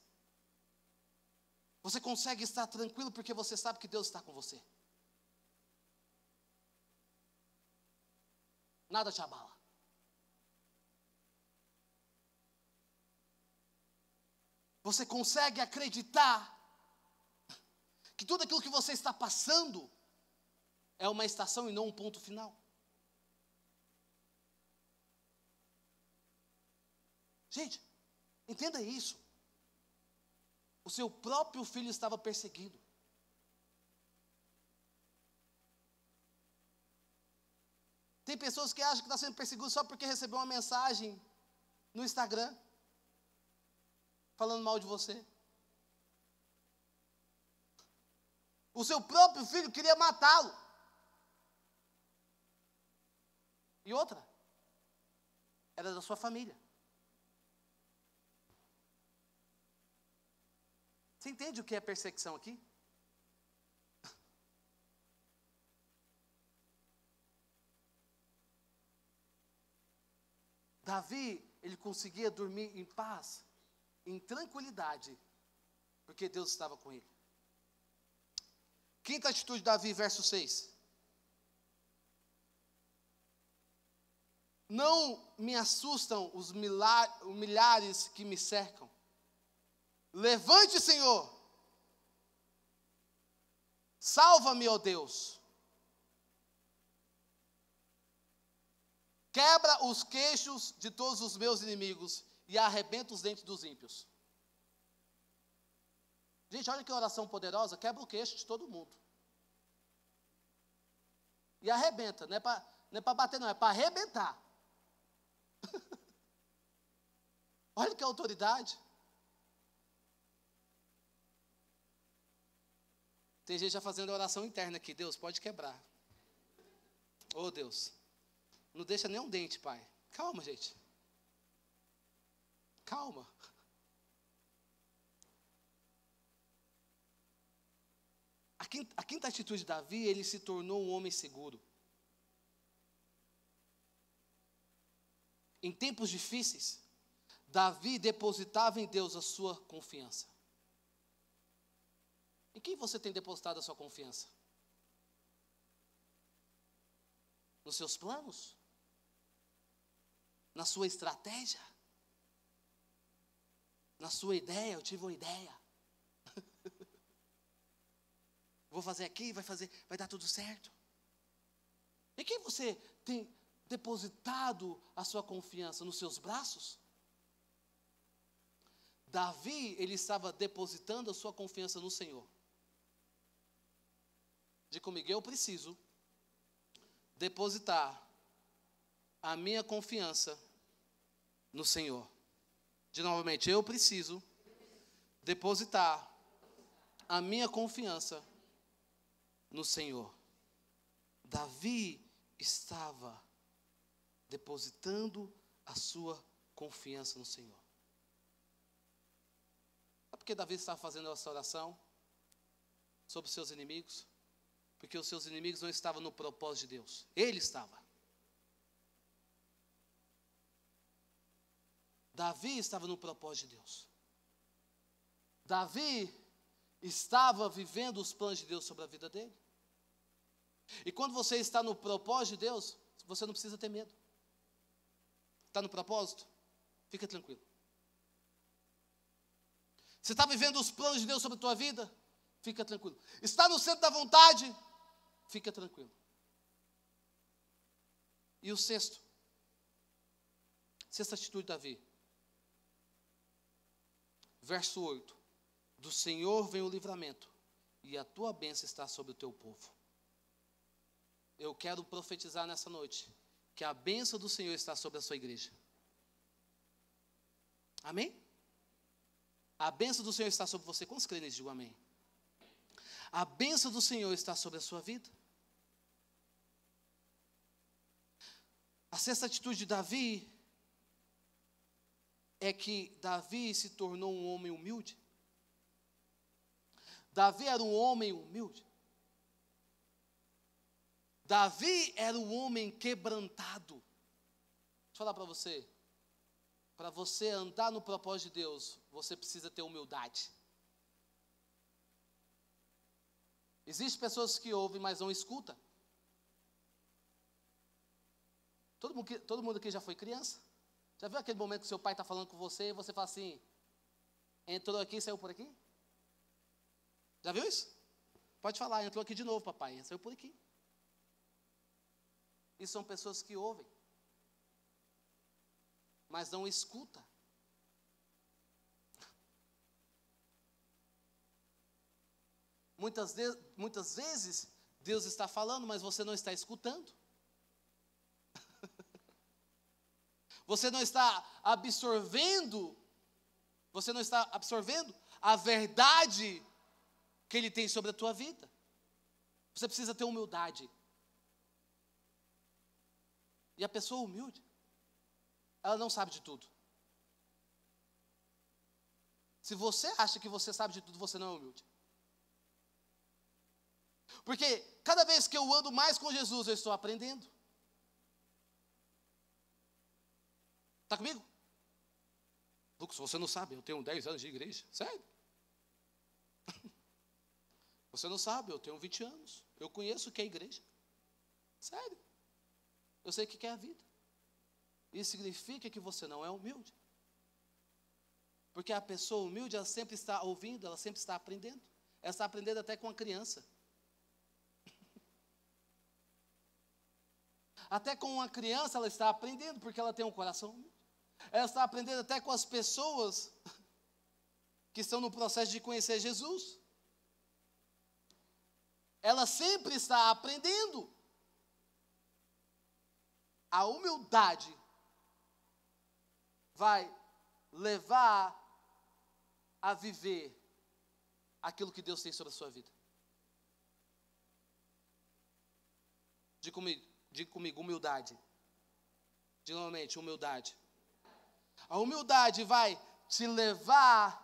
Você consegue estar tranquilo porque você sabe que Deus está com você. Nada te abala. Você consegue acreditar que tudo aquilo que você está passando é uma estação e não um ponto final. Gente, entenda isso. O seu próprio filho estava perseguido. Tem pessoas que acham que está sendo perseguido só porque recebeu uma mensagem no Instagram falando mal de você. O seu próprio filho queria matá-lo. E outra, era da sua família. Você entende o que é perseguição aqui? Davi, ele conseguia dormir em paz, em tranquilidade, porque Deus estava com ele. Quinta atitude de Davi, verso 6. Não me assustam os milhares que me cercam. Levante, Senhor. Salva-me, ó Deus. Quebra os queixos de todos os meus inimigos e arrebenta os dentes dos ímpios. Gente, olha que oração poderosa, quebra o queixo de todo mundo. E arrebenta, não é para é bater, não, é para arrebentar. olha que autoridade. Tem gente já fazendo oração interna aqui. Deus, pode quebrar. Oh, Deus. Não deixa nem um dente, pai. Calma, gente. Calma. A quinta, a quinta atitude de Davi, ele se tornou um homem seguro. Em tempos difíceis, Davi depositava em Deus a sua confiança. Em quem você tem depositado a sua confiança? Nos seus planos? na sua estratégia, na sua ideia. Eu tive uma ideia. Vou fazer aqui, vai fazer, vai dar tudo certo. E quem você tem depositado a sua confiança nos seus braços? Davi, ele estava depositando a sua confiança no Senhor. De comigo, eu preciso depositar a minha confiança no Senhor. De novamente, eu preciso depositar a minha confiança no Senhor. Davi estava depositando a sua confiança no Senhor. Sabe por que Davi estava fazendo essa oração sobre seus inimigos? Porque os seus inimigos não estavam no propósito de Deus. Ele estava. Davi estava no propósito de Deus. Davi estava vivendo os planos de Deus sobre a vida dele. E quando você está no propósito de Deus, você não precisa ter medo. Está no propósito? Fica tranquilo. Você está vivendo os planos de Deus sobre a tua vida? Fica tranquilo. Está no centro da vontade? Fica tranquilo. E o sexto, sexta atitude de Davi. Verso 8: Do Senhor vem o livramento, e a tua bênção está sobre o teu povo. Eu quero profetizar nessa noite que a bênção do Senhor está sobre a sua igreja. Amém? A bênção do Senhor está sobre você. Quantos creem Digo amém. A bênção do Senhor está sobre a sua vida. A sexta atitude de Davi é que Davi se tornou um homem humilde. Davi era um homem humilde. Davi era um homem quebrantado. Deixa eu falar para você. Para você andar no propósito de Deus, você precisa ter humildade. Existem pessoas que ouvem, mas não escutam. Todo mundo, todo mundo aqui já foi criança? Já viu aquele momento que seu pai está falando com você e você fala assim: entrou aqui saiu por aqui? Já viu isso? Pode falar, entrou aqui de novo, papai, saiu por aqui. E são pessoas que ouvem, mas não escutam. Muitas, de, muitas vezes Deus está falando, mas você não está escutando. Você não está absorvendo, você não está absorvendo a verdade que Ele tem sobre a tua vida. Você precisa ter humildade. E a pessoa humilde, ela não sabe de tudo. Se você acha que você sabe de tudo, você não é humilde. Porque cada vez que eu ando mais com Jesus, eu estou aprendendo. Está comigo? Lucas, você não sabe, eu tenho 10 anos de igreja. Sério? Você não sabe, eu tenho 20 anos. Eu conheço o que é igreja. Sério. Eu sei o que é a vida. Isso significa que você não é humilde. Porque a pessoa humilde, ela sempre está ouvindo, ela sempre está aprendendo. Ela está aprendendo até com a criança. Até com uma criança ela está aprendendo, porque ela tem um coração humilde. Ela está aprendendo até com as pessoas que estão no processo de conhecer Jesus. Ela sempre está aprendendo. A humildade vai levar a viver aquilo que Deus tem sobre a sua vida. Diga comigo, diga comigo humildade. Diga novamente, humildade. A humildade vai te levar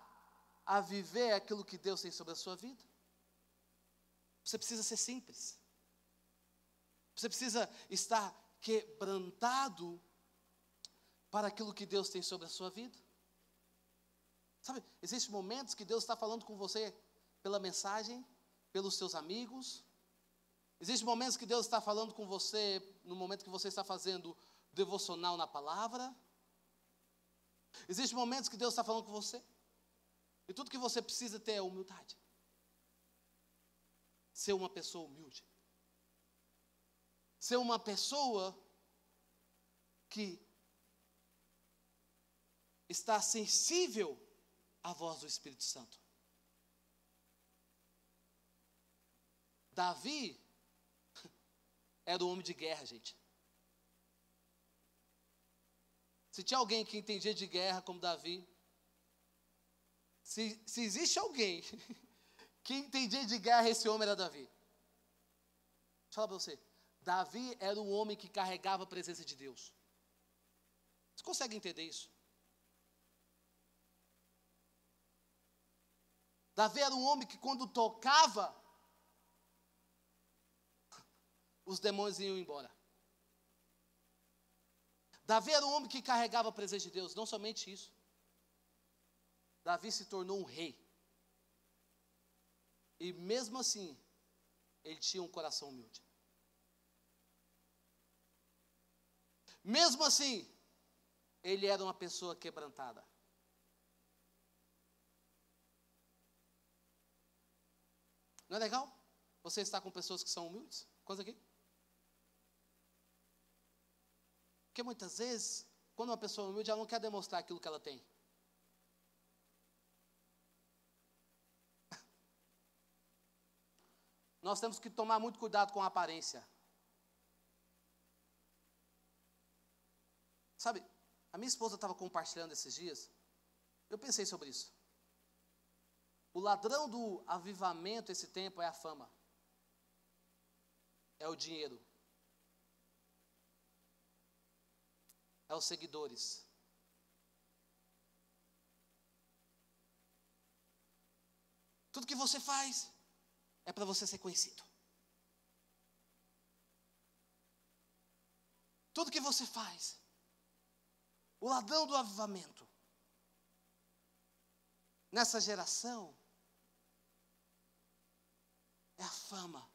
a viver aquilo que Deus tem sobre a sua vida. Você precisa ser simples. Você precisa estar quebrantado para aquilo que Deus tem sobre a sua vida. Sabe, existem momentos que Deus está falando com você pela mensagem, pelos seus amigos. Existem momentos que Deus está falando com você no momento que você está fazendo devocional na palavra. Existem momentos que Deus está falando com você. E tudo que você precisa ter é humildade. Ser uma pessoa humilde. Ser uma pessoa que está sensível à voz do Espírito Santo. Davi era um homem de guerra, gente. Se tinha alguém que entendia de guerra como Davi, se, se existe alguém que entendia de guerra, esse homem era Davi. Deixa eu falar para você. Davi era um homem que carregava a presença de Deus. Você consegue entender isso? Davi era um homem que quando tocava, os demônios iam embora. Davi era um homem que carregava a presença de Deus, não somente isso. Davi se tornou um rei. E mesmo assim, ele tinha um coração humilde. Mesmo assim, ele era uma pessoa quebrantada. Não é legal? Você está com pessoas que são humildes? Quantos aqui? Porque muitas vezes, quando uma pessoa é humilde, ela não quer demonstrar aquilo que ela tem. Nós temos que tomar muito cuidado com a aparência. Sabe, a minha esposa estava compartilhando esses dias. Eu pensei sobre isso. O ladrão do avivamento esse tempo é a fama. É o dinheiro. É os seguidores. Tudo que você faz é para você ser conhecido. Tudo que você faz, o ladrão do avivamento, nessa geração, é a fama,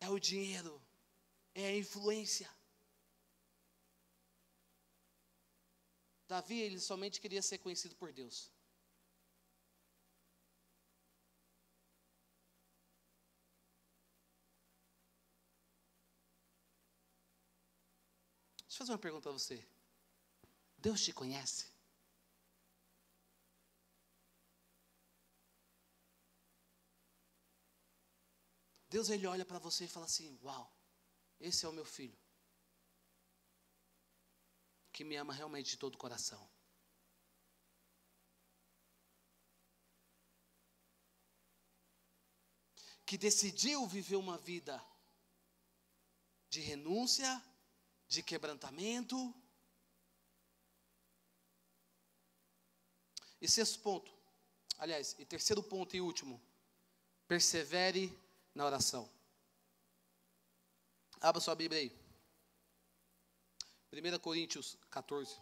é o dinheiro, é a influência. Davi, ele somente queria ser conhecido por Deus. Deixa eu fazer uma pergunta para você. Deus te conhece? Deus ele olha para você e fala assim: Uau, esse é o meu filho que me ama realmente de todo o coração. Que decidiu viver uma vida de renúncia, de quebrantamento. E sexto ponto, aliás, e terceiro ponto e último, persevere na oração. Abra sua Bíblia aí. 1 Coríntios 14.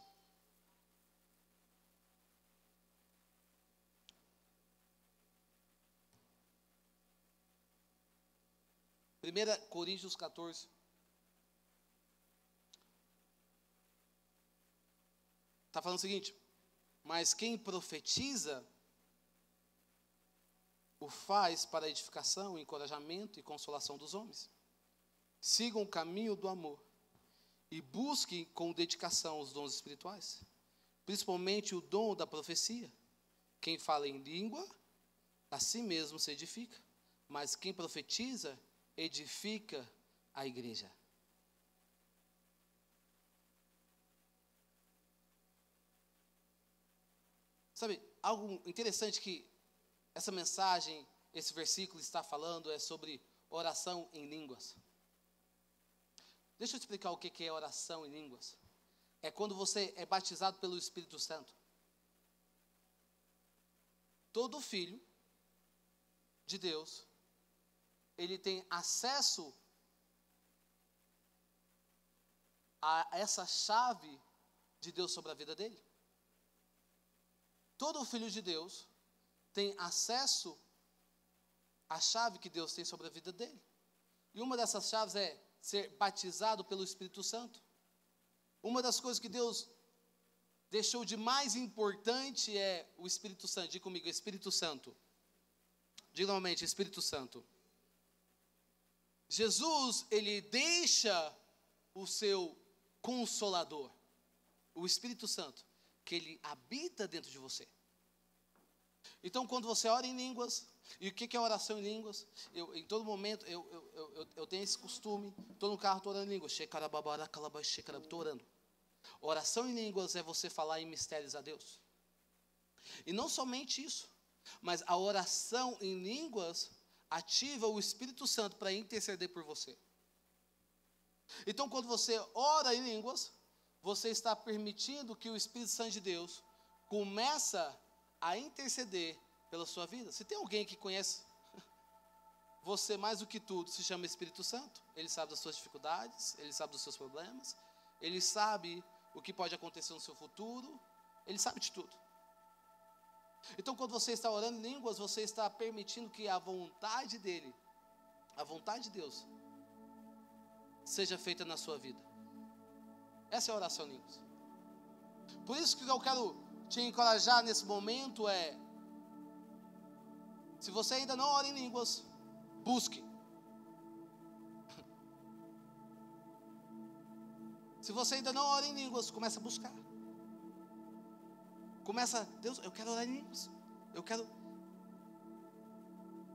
Primeira Coríntios 14. Está falando o seguinte: mas quem profetiza o faz para edificação, encorajamento e consolação dos homens. Sigam o caminho do amor e busquem com dedicação os dons espirituais, principalmente o dom da profecia. Quem fala em língua, a si mesmo se edifica, mas quem profetiza, edifica a igreja. Sabe, algo interessante que essa mensagem, esse versículo está falando é sobre oração em línguas. Deixa eu explicar o que é oração em línguas. É quando você é batizado pelo Espírito Santo. Todo filho de Deus, ele tem acesso a essa chave de Deus sobre a vida dele. Todo filho de Deus tem acesso à chave que Deus tem sobre a vida dele. E uma dessas chaves é ser batizado pelo Espírito Santo. Uma das coisas que Deus deixou de mais importante é o Espírito Santo. Diga comigo, Espírito Santo. Diga novamente, Espírito Santo. Jesus, ele deixa o seu consolador, o Espírito Santo, que ele habita dentro de você. Então, quando você ora em línguas, e o que é oração em línguas? Eu, em todo momento, eu, eu, eu, eu tenho esse costume, estou no carro, estou orando em línguas. Estou orando. Oração em línguas é você falar em mistérios a Deus. E não somente isso, mas a oração em línguas ativa o Espírito Santo para interceder por você. Então, quando você ora em línguas, você está permitindo que o Espírito Santo de Deus começa a interceder pela sua vida. Se tem alguém que conhece você mais do que tudo, se chama Espírito Santo. Ele sabe das suas dificuldades, ele sabe dos seus problemas, ele sabe o que pode acontecer no seu futuro, ele sabe de tudo. Então, quando você está orando em línguas, você está permitindo que a vontade dele, a vontade de Deus, seja feita na sua vida. Essa é a oração línguas. Por isso que eu quero te encorajar nesse momento é: se você ainda não ora em línguas, busque. Se você ainda não ora em línguas, comece a buscar. Começa, Deus, eu quero orar em línguas. Eu quero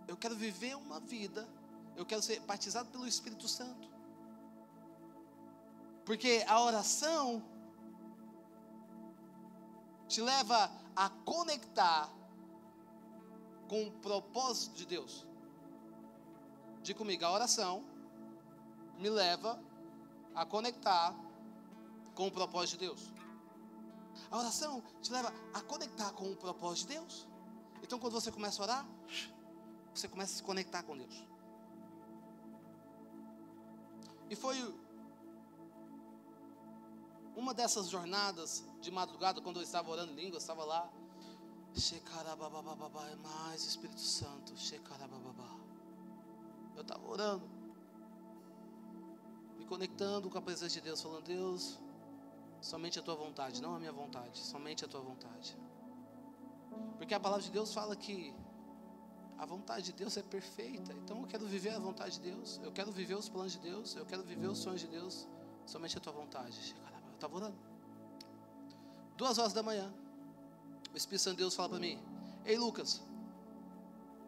eu quero viver uma vida, eu quero ser batizado pelo Espírito Santo. Porque a oração te leva a conectar com o propósito de Deus. Diga comigo, a oração me leva a conectar com o propósito de Deus. A oração te leva a conectar com o propósito de Deus. Então, quando você começa a orar, você começa a se conectar com Deus. E foi uma dessas jornadas de madrugada, quando eu estava orando em língua, eu estava lá. É mais Espírito Santo. Eu estava orando, me conectando com a presença de Deus, falando: Deus, somente a tua vontade, não a minha vontade, somente a tua vontade. Porque a palavra de Deus fala que a vontade de Deus é perfeita. Então eu quero viver a vontade de Deus, eu quero viver os planos de Deus, eu quero viver os sonhos de Deus, somente a tua vontade estava orando. Duas horas da manhã, o Espírito Santo de Deus fala para mim: Ei Lucas,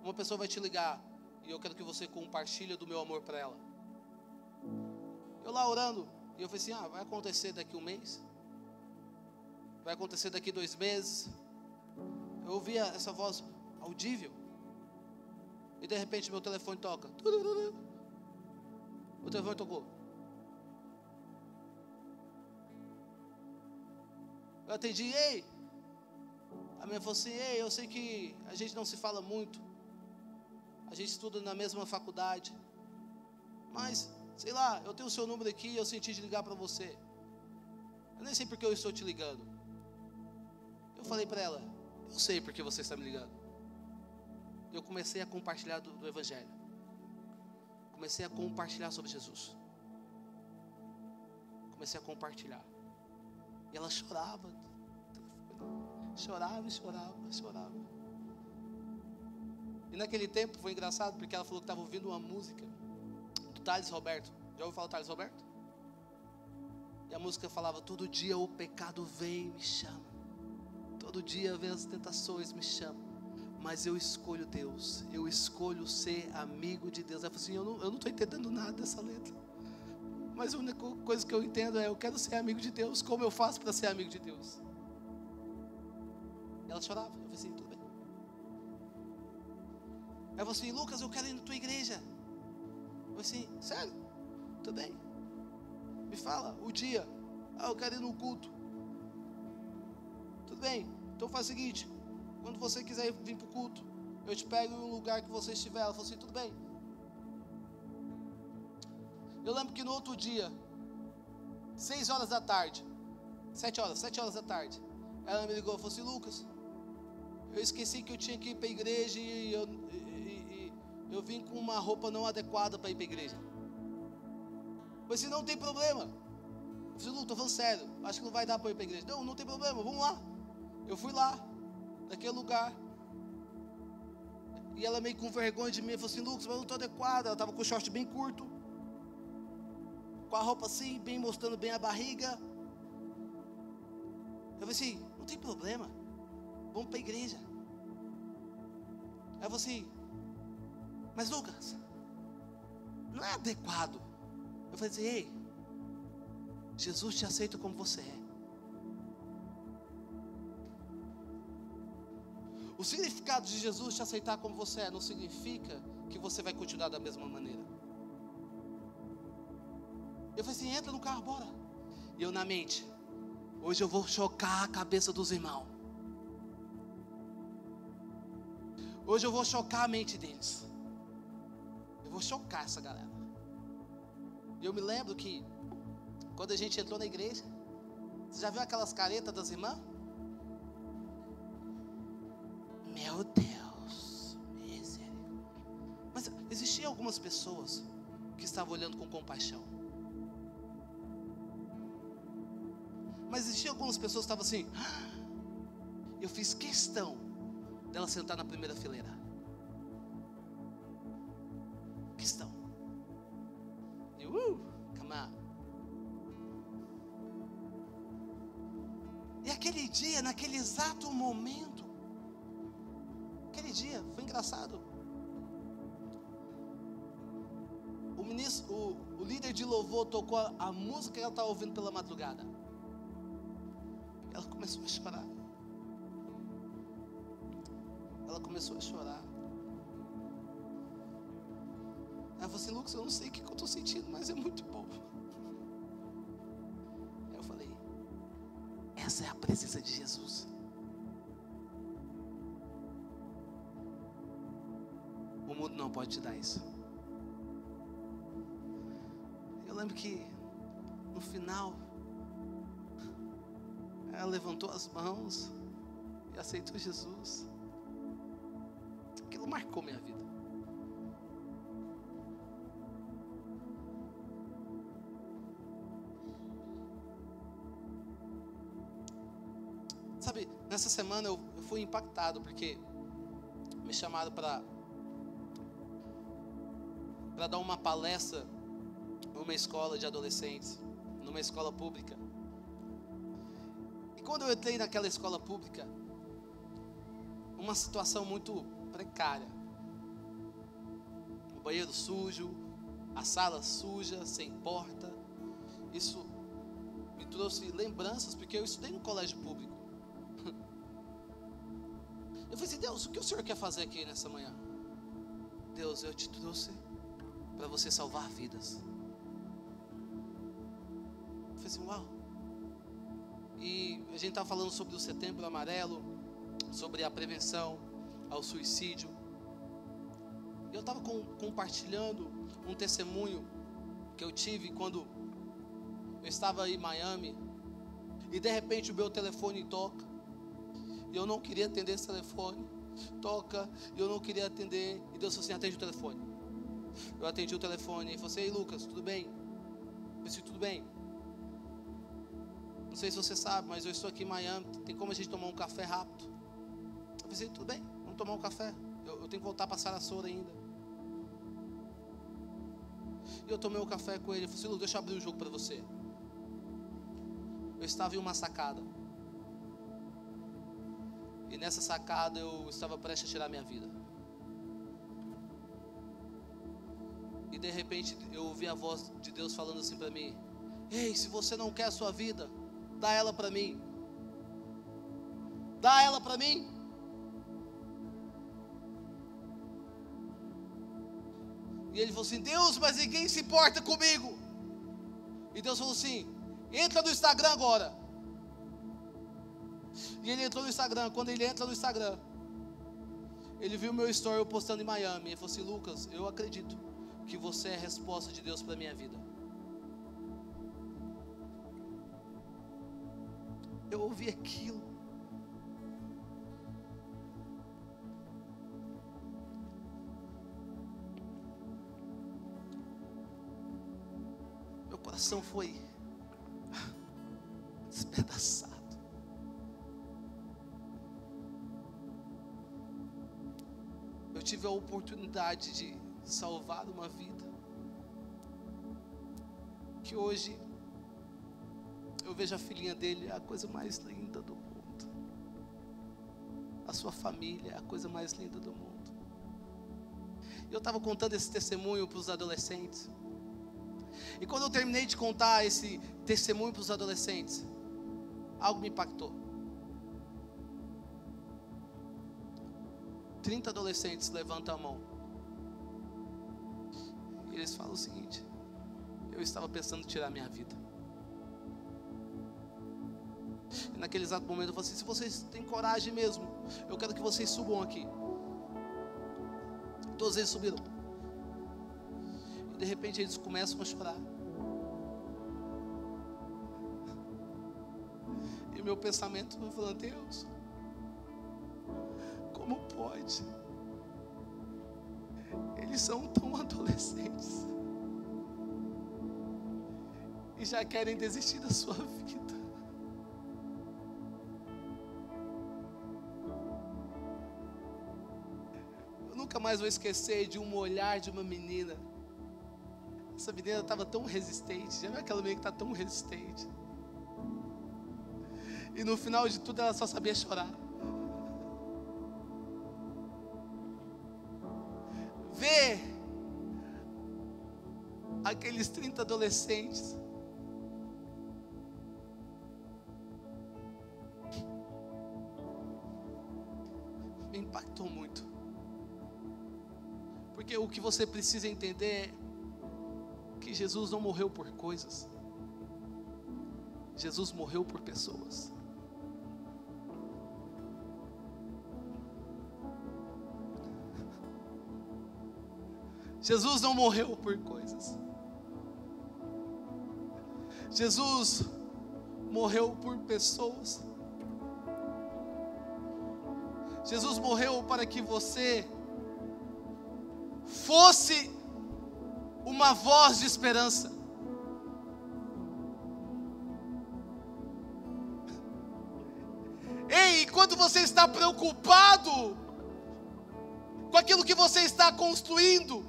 uma pessoa vai te ligar e eu quero que você compartilhe do meu amor para ela. Eu lá orando, e eu falei assim: Ah, vai acontecer daqui um mês, vai acontecer daqui dois meses. Eu ouvia essa voz audível, e de repente meu telefone toca. O telefone tocou. Eu atendi, ei. A minha falou assim, ei, eu sei que a gente não se fala muito. A gente estuda na mesma faculdade. Mas, sei lá, eu tenho o seu número aqui e eu senti de ligar para você. Eu nem sei porque eu estou te ligando. Eu falei para ela: Eu sei porque você está me ligando. Eu comecei a compartilhar do, do Evangelho. Comecei a compartilhar sobre Jesus. Comecei a compartilhar. E ela chorava. Chorava, chorava, chorava. E naquele tempo foi engraçado porque ela falou que estava ouvindo uma música do Thales Roberto. Já ouviu falar do Thales Roberto? E a música falava: Todo dia o pecado vem e me chama. Todo dia vem as tentações me chamam. Mas eu escolho Deus. Eu escolho ser amigo de Deus. Ela falou assim: Eu não estou entendendo nada dessa letra. Mas a única coisa que eu entendo é: Eu quero ser amigo de Deus. Como eu faço para ser amigo de Deus? Ela chorava. Eu falei assim: Tudo bem. Ela falou assim: Lucas, eu quero ir na tua igreja. Eu falei assim: Sério? Tudo bem. Me fala o dia. Ah, eu quero ir no culto. Tudo bem. Então faz o seguinte: quando você quiser vir para o culto, eu te pego em um lugar que você estiver. Ela falou assim: tudo bem. Eu lembro que no outro dia, seis horas da tarde, sete horas, sete horas da tarde, ela me ligou e falou assim: Lucas, eu esqueci que eu tinha que ir para a igreja e eu, e, e, eu vim com uma roupa não adequada para ir para a igreja. Mas se não tem problema. Eu falei, Lu, estou falando sério, acho que não vai dar para ir para a igreja. Não, não tem problema, vamos lá. Eu fui lá, naquele lugar. E ela meio com vergonha de mim, falou assim, Lucas, mas não estou adequada. Ela estava com o short bem curto. Com a roupa assim, bem mostrando bem a barriga. Eu falei assim, não tem problema. Vamos para a igreja. Ela falou assim, mas Lucas, não é adequado. Eu falei assim, ei, Jesus te aceita como você é. O significado de Jesus te aceitar como você é não significa que você vai continuar da mesma maneira. Eu falei assim: entra no carro, bora. E eu na mente, hoje eu vou chocar a cabeça dos irmãos. Hoje eu vou chocar a mente deles. Eu vou chocar essa galera. Eu me lembro que quando a gente entrou na igreja, você já viu aquelas caretas das irmãs? Meu Deus, misericórdia. Mas existiam algumas pessoas que estavam olhando com compaixão. Mas existiam algumas pessoas que estavam assim. Ah, eu fiz questão dela sentar na primeira fileira. Questão. E, uh. E aquele dia, naquele exato momento, aquele dia foi engraçado. O, ministro, o, o líder de louvor tocou a, a música que ela estava ouvindo pela madrugada. Ela começou a chorar. Ela começou a chorar. Ela falou assim, Lucas, eu não sei o que eu estou sentindo, mas é muito bom. Eu falei, essa é a presença de Jesus. O mundo não pode te dar isso. Eu lembro que no final ela levantou as mãos e aceitou Jesus. Marcou minha vida. Sabe, nessa semana eu, eu fui impactado porque me chamaram para para dar uma palestra numa escola de adolescentes, numa escola pública. E quando eu entrei naquela escola pública, uma situação muito precária. O banheiro sujo, a sala suja, sem porta. Isso me trouxe lembranças, porque eu estudei no colégio público. Eu falei assim, Deus, o que o Senhor quer fazer aqui nessa manhã? Deus, eu te trouxe para você salvar vidas. Eu falei assim, uau. E a gente estava falando sobre o setembro amarelo, sobre a prevenção ao suicídio. Eu estava com, compartilhando um testemunho que eu tive quando eu estava em Miami. E de repente o meu telefone toca. E eu não queria atender esse telefone. Toca, e eu não queria atender. E Deus falou assim: atende o telefone. Eu atendi o telefone e falei assim: Ei Lucas, tudo bem? Eu disse: tudo bem. Não sei se você sabe, mas eu estou aqui em Miami. Tem como a gente tomar um café rápido? Eu pensei, tudo bem, vamos tomar um café. Eu, eu tenho que voltar para Sarasota ainda. E eu tomei um café com ele. Eu falei assim, Lu, deixa eu abrir o jogo para você. Eu estava em uma sacada. E nessa sacada eu estava prestes a tirar minha vida. E de repente eu ouvi a voz de Deus falando assim para mim: Ei, se você não quer a sua vida, Dá ela para mim. Dá ela para mim. E ele falou assim: Deus, mas ninguém se importa comigo. E Deus falou assim: entra no Instagram agora. E ele entrou no Instagram. Quando ele entra no Instagram, ele viu meu story eu postando em Miami. Ele falou assim: Lucas, eu acredito que você é a resposta de Deus para minha vida. eu ouvi aquilo. Coração foi despedaçado. Eu tive a oportunidade de salvar uma vida que hoje eu vejo a filhinha dele, é a coisa mais linda do mundo. A sua família é a coisa mais linda do mundo. Eu estava contando esse testemunho para os adolescentes. E quando eu terminei de contar esse testemunho para os adolescentes, algo me impactou. 30 adolescentes levantam a mão. E eles falam o seguinte: Eu estava pensando em tirar minha vida. E naquele exato momento eu falei assim: se vocês têm coragem mesmo, eu quero que vocês subam aqui. Todos eles subiram. E de repente eles começam a chorar. E meu pensamento foi falando: Deus, como pode? Eles são tão adolescentes e já querem desistir da sua vida. nunca mais vou esquecer de um olhar de uma menina. Essa menina estava tão resistente. Já viu aquela menina que está tão resistente? E no final de tudo ela só sabia chorar. Ver aqueles 30 adolescentes me impactou muito. Porque o que você precisa entender é que Jesus não morreu por coisas. Jesus morreu por pessoas. Jesus não morreu por coisas. Jesus morreu por pessoas. Jesus morreu para que você fosse uma voz de esperança. Ei, enquanto você está preocupado com aquilo que você está construindo,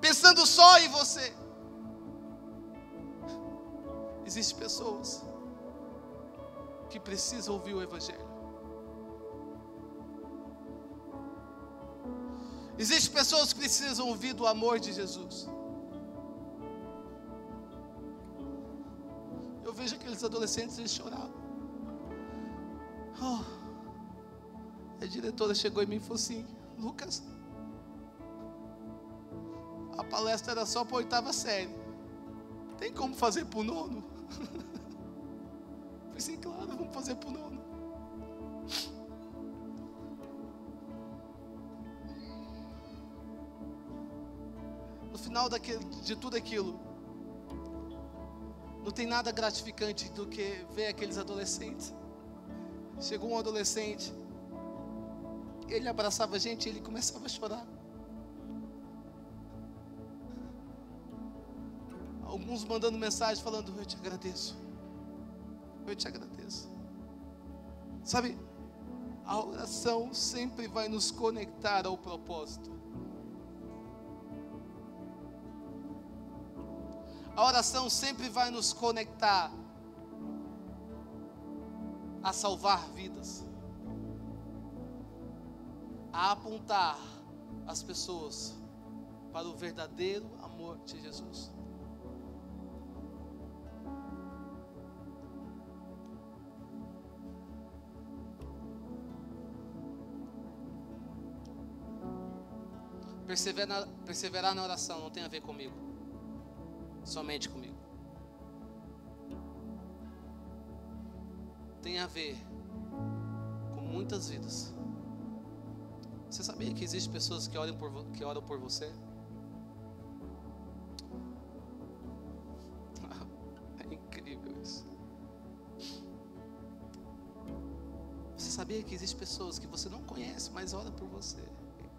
pensando só em você, existem pessoas que precisam ouvir o Evangelho. Existem pessoas que precisam ouvir do amor de Jesus. Eu vejo aqueles adolescentes, eles choravam. Oh, a diretora chegou em mim e falou assim: Lucas, a palestra era só para oitava série. Tem como fazer para o nono? Falei assim, claro, vamos fazer para o nono. Final de tudo aquilo, tem nada gratificante do que ver aqueles adolescentes. Chegou um adolescente, ele abraçava a gente e ele começava a chorar. Alguns mandando mensagem falando: Eu te agradeço. Eu te agradeço. Sabe, a oração sempre vai nos conectar ao propósito. A oração sempre vai nos conectar a salvar vidas, a apontar as pessoas para o verdadeiro amor de Jesus. Perseverar, na oração não tem a ver comigo, somente comigo. Tem a ver com muitas vidas. Você sabia que existem pessoas que oram por, que oram por você? É incrível isso. Você sabia que existem pessoas que você não conhece, mas oram por você?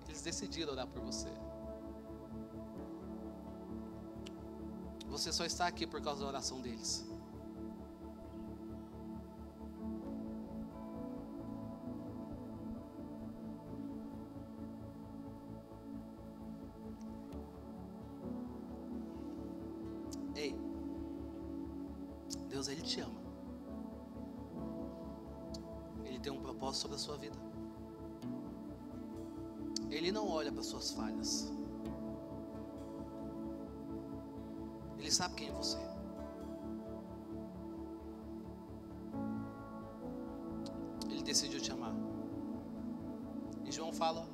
Eles decidiram orar por você. Você só está aqui por causa da oração deles. Ei, Deus, Ele te ama. Ele tem um propósito sobre a sua vida. Ele não olha para suas falhas. Sabe quem é você. Ele decidiu te amar. E João fala: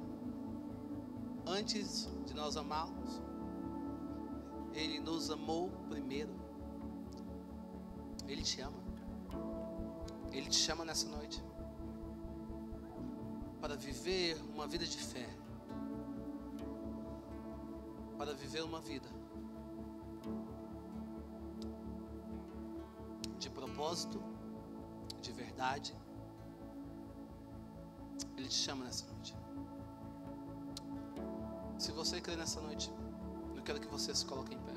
antes de nós amarmos, Ele nos amou primeiro. Ele te ama. Ele te chama nessa noite para viver uma vida de fé para viver uma vida propósito, de verdade. Ele te chama nessa noite. Se você crê nessa noite, eu quero que você se coloque em pé.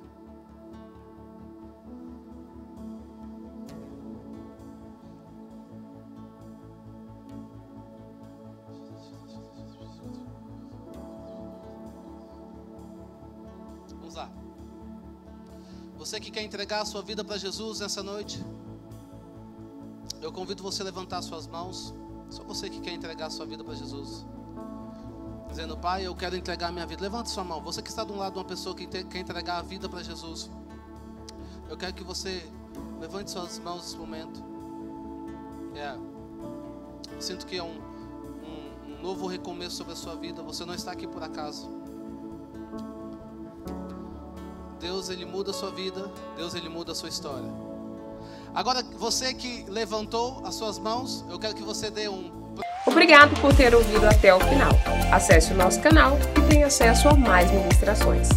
Você que quer entregar a sua vida para Jesus nessa noite, convido você a levantar suas mãos. Só você que quer entregar sua vida para Jesus. Dizendo, Pai, eu quero entregar minha vida. Levante sua mão. Você que está do lado de uma pessoa que quer entregar a vida para Jesus. Eu quero que você levante suas mãos nesse momento. É. Eu sinto que é um, um, um novo recomeço sobre a sua vida. Você não está aqui por acaso. Deus ele muda a sua vida, Deus ele muda a sua história. Agora, você que levantou as suas mãos, eu quero que você dê um. Obrigado por ter ouvido até o final. Acesse o nosso canal e tenha acesso a mais ministrações.